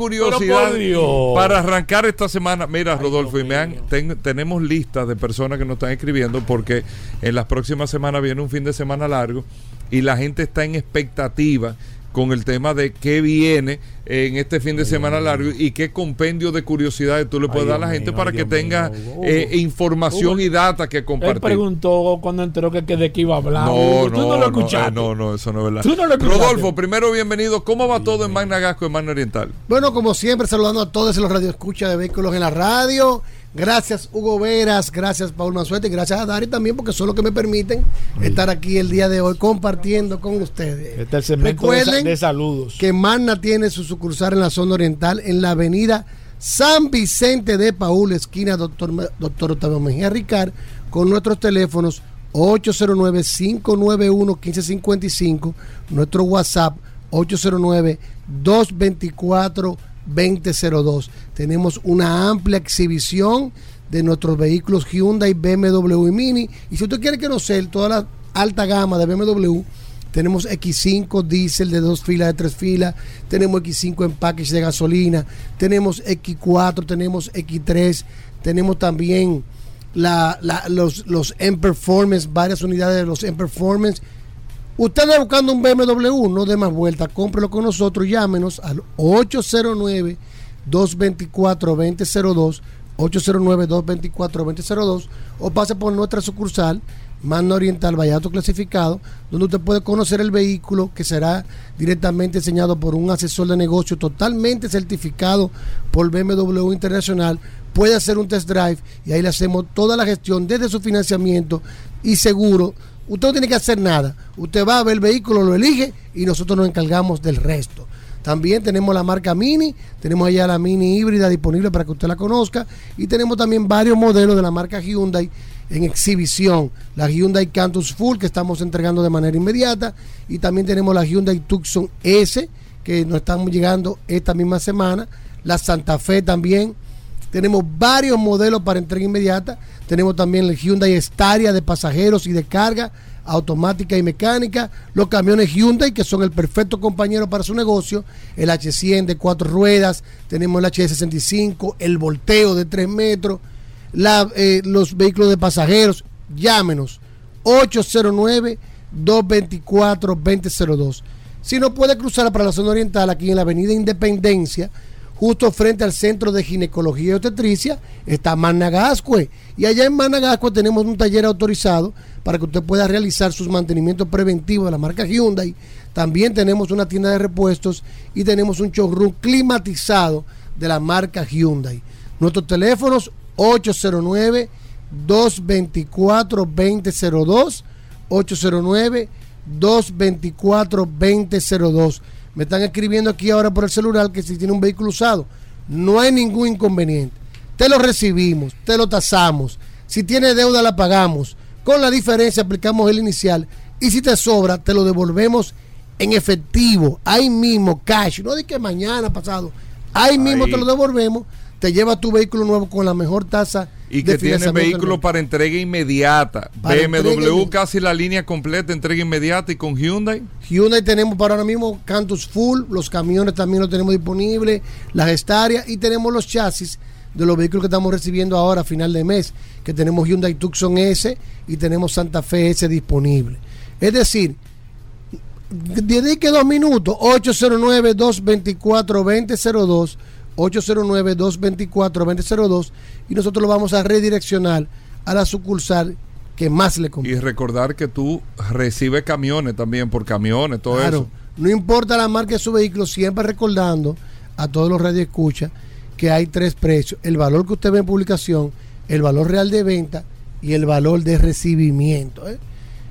Dios. Para arrancar esta semana. Mira, Rodolfo, y me han- ten- tenemos listas de personas que nos están escribiendo porque en las próximas semanas viene un fin de semana largo y la gente está en expectativa con el tema de qué viene en este fin de semana largo y qué compendio de curiosidades tú le puedes Ay, dar a la gente mío, para ay, que Dios tenga Hugo. eh, información Hugo, y data que Él compartir. preguntó cuando enteró que, que de qué iba a hablar. No, Hugo. no, Tú no lo no, escuchaste. eh, no, no, eso no es verdad. Tú no lo. Rodolfo, primero bienvenido. ¿Cómo va todo en Magna Gasco, en Magna Oriental? Bueno, como siempre, saludando a todos en los radioescuchas de vehículos en la radio. Gracias, Hugo Veras. Gracias, Paul Manzuete. Y gracias a Dari también, porque son los que me permiten estar aquí el día de hoy compartiendo con ustedes. Este es el segmento de, Recuerden de saludos. que Magna tiene su sucursal en la zona oriental, en la avenida San Vicente de Paul, esquina Doctor, Doctor Octavio Mejía Ricard, con nuestros teléfonos 809-591-1555, nuestro WhatsApp 809-224-2002. Tenemos una amplia exhibición de nuestros vehículos Hyundai, BMW y Mini. Y si usted quiere conocer toda la alta gama de BMW, tenemos X5 diésel de dos filas, de tres filas. Tenemos X5 en package de gasolina. Tenemos X4, tenemos X3. Tenemos también los, los M-Performance, varias unidades de los M-Performance. Usted anda buscando un BMW, no dé más vuelta, cómprelo con nosotros, llámenos al 809-224-2002, 809-224-2002, o pase por nuestra sucursal, Mano Oriental Vallato Clasificado, donde usted puede conocer el vehículo que será directamente enseñado por un asesor de negocio totalmente certificado por BMW Internacional. Puede hacer un test drive y ahí le hacemos toda la gestión desde su financiamiento y seguro. Usted no tiene que hacer nada. Usted va a ver el vehículo, lo elige y nosotros nos encargamos del resto. También tenemos la marca Mini, tenemos allá la Mini híbrida disponible para que usted la conozca y tenemos también varios modelos de la marca Hyundai en exhibición. La Hyundai Cantus Full que estamos entregando de manera inmediata y también tenemos la Hyundai Tucson S que nos están llegando esta misma semana. La Santa Fe también. Tenemos varios modelos para entrega inmediata. Tenemos también el Hyundai Staria de pasajeros y de carga, automática y mecánica. Los camiones Hyundai, que son el perfecto compañero para su negocio. El H100 de cuatro ruedas. Tenemos el H65, el volteo de 3 metros. eh, los vehículos de pasajeros. Llámenos. 809-224-2002. Si no puede cruzar para la zona oriental, aquí en la Avenida Independencia, justo frente al Centro de Ginecología y Obstetricia, está Managascue. Y allá en Managascue tenemos un taller autorizado para que usted pueda realizar sus mantenimientos preventivos de la marca Hyundai. También tenemos una tienda de repuestos y tenemos un showroom climatizado de la marca Hyundai. Nuestros teléfonos 809 224 2002 809 224 2002 me están escribiendo aquí ahora por el celular que si tiene un vehículo usado, no hay ningún inconveniente. Te lo recibimos, te lo tasamos. Si tiene deuda, la pagamos. Con la diferencia, aplicamos el inicial. Y si te sobra, te lo devolvemos en efectivo, ahí mismo, cash. No de que mañana, pasado. Ahí mismo Ahí. te lo devolvemos. Te lleva tu vehículo nuevo con la mejor tasa. Y que tiene financiamiento del vehículos para entrega inmediata. Para BMW casi la línea completa, entrega inmediata y con Hyundai. Hyundai tenemos para ahora mismo Cantus Full, los camiones también los tenemos disponibles, las Gestaria y tenemos los chasis de los vehículos que estamos recibiendo ahora a final de mes, que tenemos Hyundai Tucson S y tenemos Santa Fe S disponible. Es decir, dedique dos minutos, 809-224-2002, 809-224-2002 y nosotros lo vamos a redireccionar a la sucursal que más le conviene. Y recordar que tú recibes camiones también por camiones, todo Claro, eso. no importa la marca de su vehículo, siempre recordando a todos los radioescuchas que hay tres precios: el valor que usted ve en publicación, el valor real de venta y el valor de recibimiento. ¿eh?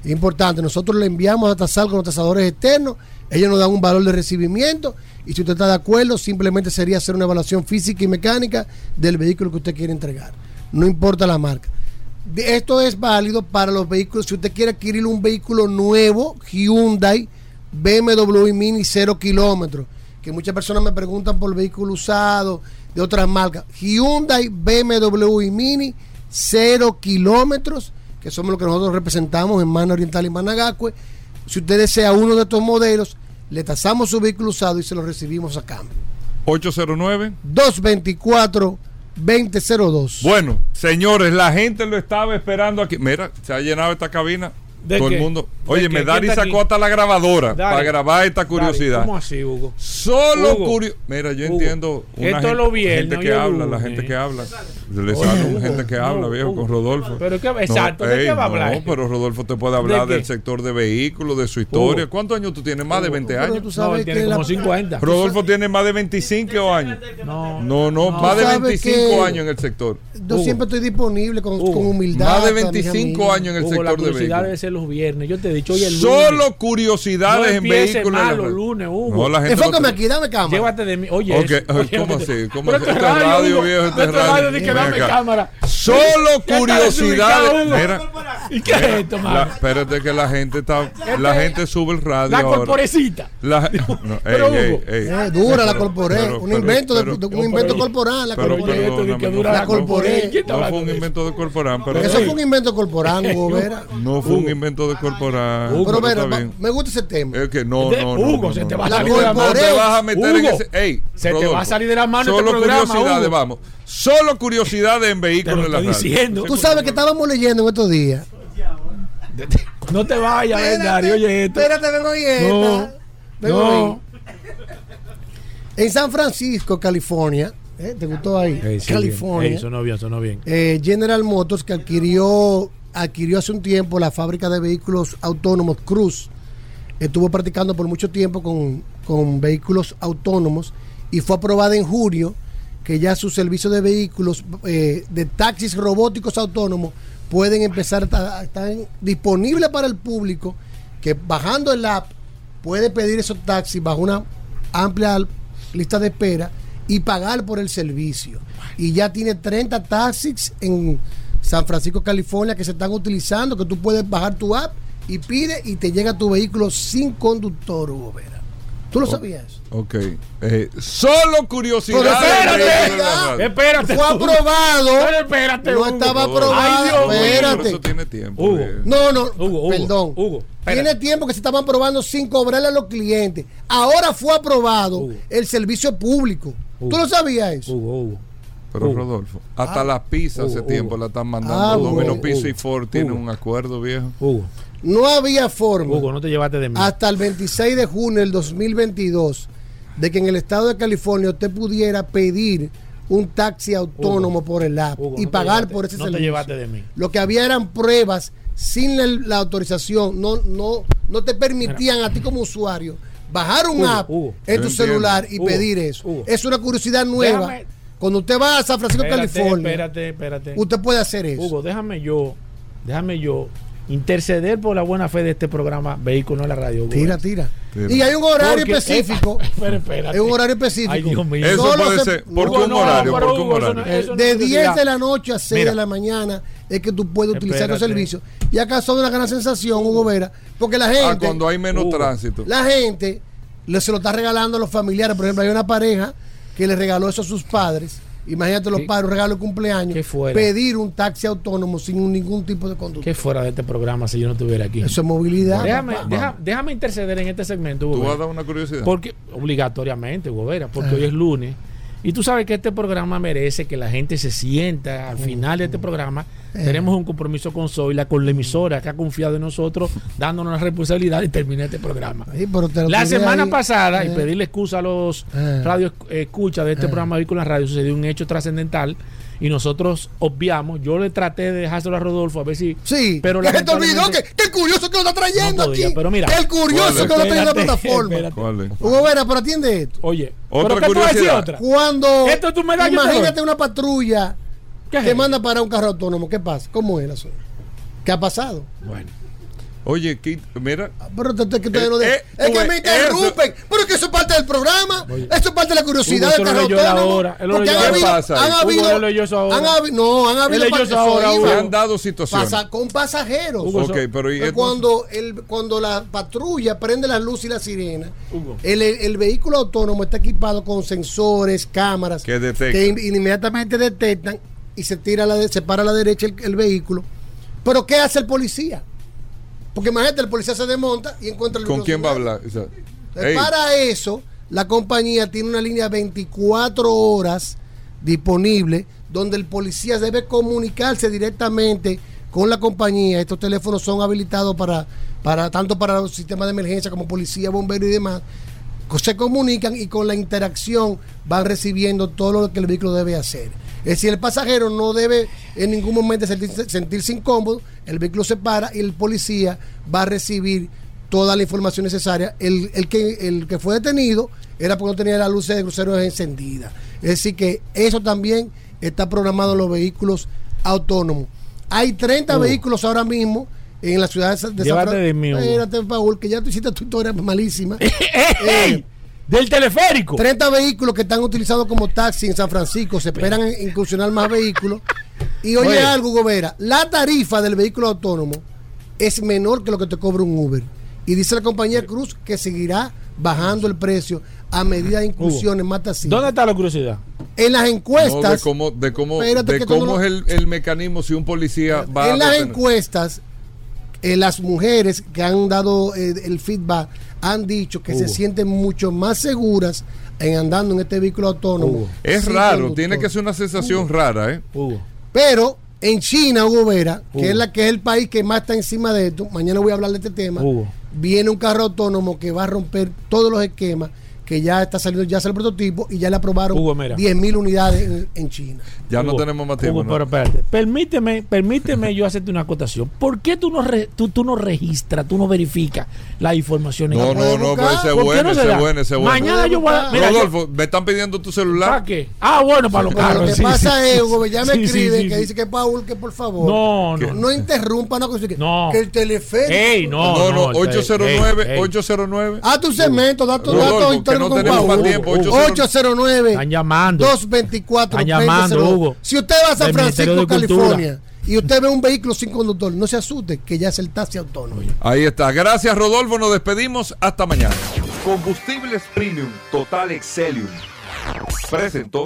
Importante, nosotros le enviamos a tasar con los tasadores externos, ellos nos dan un valor de recibimiento y si usted está de acuerdo, simplemente sería hacer una evaluación física y mecánica del vehículo que usted quiere entregar. No importa la marca. Esto es válido para los vehículos. Si usted quiere adquirir un vehículo nuevo, Hyundai, BMW Mini 0 kilómetros, que muchas personas me preguntan por vehículo usado de otras marcas. Hyundai, BMW Mini 0 kilómetros, que somos los que nosotros representamos en Mano Oriental y Managacue. Si usted desea uno de estos modelos, le tasamos su vehículo usado y se lo recibimos a cambio. 809. 224 2002. Bueno, señores, la gente lo estaba esperando aquí. Mira, se ha llenado esta cabina. ¿De Todo qué? el mundo. ¿De Oye, me ¿Quién Dari sacó hasta la grabadora para grabar esta curiosidad. ¿Cómo así, Hugo? Solo curiosidad. Mira, yo Hugo. entiendo. Esto gente, lo viernes, gente que habla, Hugo, la gente eh. que habla. Le Oye, sale Hugo, gente que no, habla, viejo, Hugo. con Rodolfo. Pero qué- exacto, ¿de ey, qué va a hablar? No, pero Rodolfo te puede hablar ¿De del sector de vehículos, de su historia. Hugo. ¿Cuántos años tú tienes? Más de 20 Pero años. tú sabes No, tiene que la- como 50. Rodolfo tiene más de 25 años. No, No, no, No. más de Tú sabes 25 que- años en el sector. Yo Hugo. siempre estoy disponible con, Hugo. con humildad. Más de para mis 25 amigos. años en el Hugo, la sector de curiosidad debe vehículos. ser los viernes. Yo te he dicho, oye, el lunes. Solo curiosidades no en vehículos. en la mal los lunes, Hugo. No, la gente no Enfócame aquí, dame cámara. Llévate de mí. Oye, ¿cómo así? ¿Cómo así? esto es Esto es radio, viejo, esto es Esto es radio. Dame acá. cámara. Solo ¿Qué está curiosidades. ¿Y qué es esto, la- mano? espérate que la gente está, la gente sube el radio La ahora. corporecita. La, no, Pero, ey, ey, Hugo. ey. Eh, dura la corporé. un invento, de- un invento corporal. La corporé. La corporé. ¿Quién está No fue un invento de corporal, pero Eso fue un invento corporal, Hugo Vera. no fue un invento de corporal. Pero pero me gusta ese tema. Es que no, no, no. Hugo, se te va a salir de la No mano. te vas a meter en ese. Ey, se te va a salir de la mano Solo este programa, curiosidades, vamos. Solo curiosidades en vehículos lo en la estoy radio. diciendo. Tú sabes que estábamos leyendo en estos días. No te vayas, ven, Dari, oye esto. Espérate, vengo esta. No, Vengo no. ahí. En San Francisco, California. ¿eh? ¿Te gustó ahí? Sí, California. bien. Ey, sonó bien, sonó bien. eh, General Motors que adquirió adquirió hace un tiempo la fábrica de vehículos autónomos Cruz. Estuvo practicando por mucho tiempo con, con vehículos autónomos y fue aprobada en junio que ya sus servicios de vehículos eh, de taxis robóticos autónomos pueden empezar a estar disponibles para el público que bajando el app puede pedir esos taxis bajo una amplia lista de espera y pagar por el servicio. Y ya tiene 30 taxis en San Francisco, California, que se están utilizando, que tú puedes bajar tu app y pide y te llega tu vehículo sin conductor, Hugo Vera. ¿Tú lo sabías? Ok. Eh, solo curiosidades. Pero espérate. Espérate. Fue aprobado. Pero espérate, No Hugo. estaba aprobado. Ay, Dios mío. espérate. Eso tiene tiempo. Hugo. No, no, Hugo, Hugo, perdón. Hugo, espérate. Tiene tiempo que se estaban probando sin cobrarle a los clientes. Ahora fue aprobado Hugo. el servicio público. Hugo. ¿Tú lo sabías eso? Hugo, Hugo. Pero. Rodolfo, hasta las pizzas hace tiempo la están mandando. Ah, Domino Pizza y Ford tienen un acuerdo, viejo. Hugo. No había forma Hugo, no te llevaste de mí. hasta el 26 de junio del 2022 de que en el estado de California usted pudiera pedir un taxi autónomo por el app Hugo, y no pagar llevaste- por ese no te llevaste de mí. Lo que había eran pruebas sin la, la autorización, no, no, no te permitían a ti como usuario bajar un Hugo, app Hugo. en tu entiendo. celular y Hugo, pedir eso. Hugo. Es una curiosidad nueva. Déjame- Cuando usted va a San Francisco, Espérate, California, espérate, espérate. usted puede hacer eso. Hugo, déjame yo, déjame yo interceder por la buena fe de este programa Vehículo en la Radio. Tira, tira. Tira. Y hay un horario Porque- específico. eh, pero espérate. Hay un horario específico. Ay, Dios mío. Eso Solo puede se- ser. ¿Por qué un horario? pero ¿Por qué un Hugo, eso horario? no- eso no de es 10 curiosidad. de la noche a 6 Mira. de la mañana es que tú puedes utilizar los servicios. Y acá son una gran sensación, Hugo Vera, porque la Ah, gente, cuando hay menos Hugo. tránsito. la gente le, se lo está regalando a los familiares. Por ejemplo, hay una pareja que le regaló eso a sus padres. Imagínate los padres, un regalo de cumpleaños. ¿Qué fuera? Pedir un taxi autónomo sin ningún tipo de conducta. ¿Qué fuera de este programa si yo no estuviera aquí? Eso es movilidad. déjame, deja- déjame interceder en este segmento, Hugo ¿Tú vas a dar una curiosidad? Porque, obligatoriamente, Hugo Vera, porque Ah. hoy es lunes. Y tú sabes que este programa merece que la gente se sienta al final de este programa. Eh. Tenemos un compromiso con Zoila, con la emisora que ha confiado en nosotros, dándonos la responsabilidad de terminar este programa. Sí, pero La semana ahí. pasada, y Eh. pedirle excusa a los Eh. radio escucha de este Eh. programa Vehículo en la Radio, sucedió un hecho trascendental y nosotros obviamos. Yo le traté de dejárselo a Rodolfo a ver si. Sí, pero que se te olvidó que, que el curioso que lo está trayendo No podía, aquí. pero mira. el curioso ¿Cuál que es? lo está trayendo a la plataforma. espérate. ¿Cuál es? Hugo Vera, pero atiende esto. Oye, Otra ¿pero qué tú vas a decir curiosidad. otra? Cuando Esto tú me das, imagínate una patrulla ¿Qué es que eso? manda para un carro autónomo, ¿qué pasa? ¿Cómo es el asunto? ¿Qué ha pasado? Bueno. Oye, mira. Pero te- Eh, de- eh, es que me interrumpen, pero es que eso es parte del programa, eso es parte de la curiosidad del carro autónomo. porque han habido, ¿Qué pasa ahí? han habido, han habi- no, han habido. Se han dado situaciones. Pasa- con pasajeros. Hugo, cuando, el, cuando la patrulla prende la luz y la sirena, el, el- el vehículo autónomo está equipado con sensores, cámaras Que detectan. que in- inmediatamente detectan y se tira a la de- se para a la derecha el, el vehículo. Pero ¿qué hace el policía? Porque imagínate, el policía se desmonta y encuentra el ¿Con quién va a hablar? O sea, Para eso, la compañía tiene una línea 24 horas disponible donde el policía debe comunicarse directamente con la compañía. Estos teléfonos son habilitados para, para tanto para los sistemas de emergencia como policía, bomberos y demás. Se comunican y con la interacción van recibiendo todo lo que el vehículo debe hacer. Es decir, el pasajero no debe en ningún momento sentirse, sentirse incómodo, el vehículo se para y el policía va a recibir toda la información necesaria. El, el que, el que fue detenido era porque no tenía las luces de cruceros encendidas. Es decir, que eso también está programado en los vehículos autónomos. Hay 30 Uh. vehículos ahora mismo en la ciudad de, Sa- de Llévate Fran- de mí, Hugo. Espérate, Paul, que ya tú hiciste tu historia malísima. ¡Ey! Del teleférico. 30 vehículos que están utilizados como taxi en San Francisco. Se esperan incursionar más vehículos. Y oye, Oye. algo, Gobera. La tarifa del vehículo autónomo es menor que lo que te cobra un Uber. Y dice la compañía Cruz que seguirá bajando el precio a medida de incursiones más taxistas. ¿Dónde está la curiosidad? En las No, encuestas. de cómo, de cómo, de cómo no- es el, el mecanismo si un policía va a en las detener. encuestas, eh, las mujeres que han dado eh, el feedback han dicho que se sienten mucho más seguras en andando en este vehículo autónomo. Es raro, conductor. tiene que ser una sensación rara, ¿eh? Pero en China, Hugo Vera, Hugo. que es la que es el país que más está encima de esto, mañana voy a hablar de este tema. Hugo. Viene un carro autónomo que va a romper todos los esquemas, que ya está saliendo, ya sale el prototipo y ya le aprobaron Hugo, mira. 10 mil unidades en, en China. Ya no Hugo, tenemos más tiempo. Hugo, ¿no? pero espérate. Permíteme, permíteme yo hacerte una acotación. ¿Por qué tú no, re- tú, tú no registras, tú no verificas las informaciones? No, no, no, pero ese es ¿Por qué bueno, no se ese es bueno, ese es bueno. Mañana yo voy a. mira, yo- Rodolfo, me están pidiendo tu celular. ¿Para qué? Ah, bueno, para los Pero carros. lo que sí, pasa sí, es, Hugo, ya me sí, sí, escriben sí, que sí. dice que Paul, que por favor. No, no. No interrumpa una cosa. Que, No. que el teleférico. Ey, no, No, no, no, 809, ey, ey. 809. Haz tu segmento, da tu Rodolfo, datos históricos no con tenemos más tiempo, 809 Están llamando. 224 Están llamando, 2002. Hugo. Si usted va a San Francisco. California, y usted ve un vehículo sin conductor, no se asuste, que ya es el taxi autónomo. Ahí está. Gracias, Rodolfo. Nos despedimos. Hasta mañana. Combustibles Premium Total Excelium. Presentó.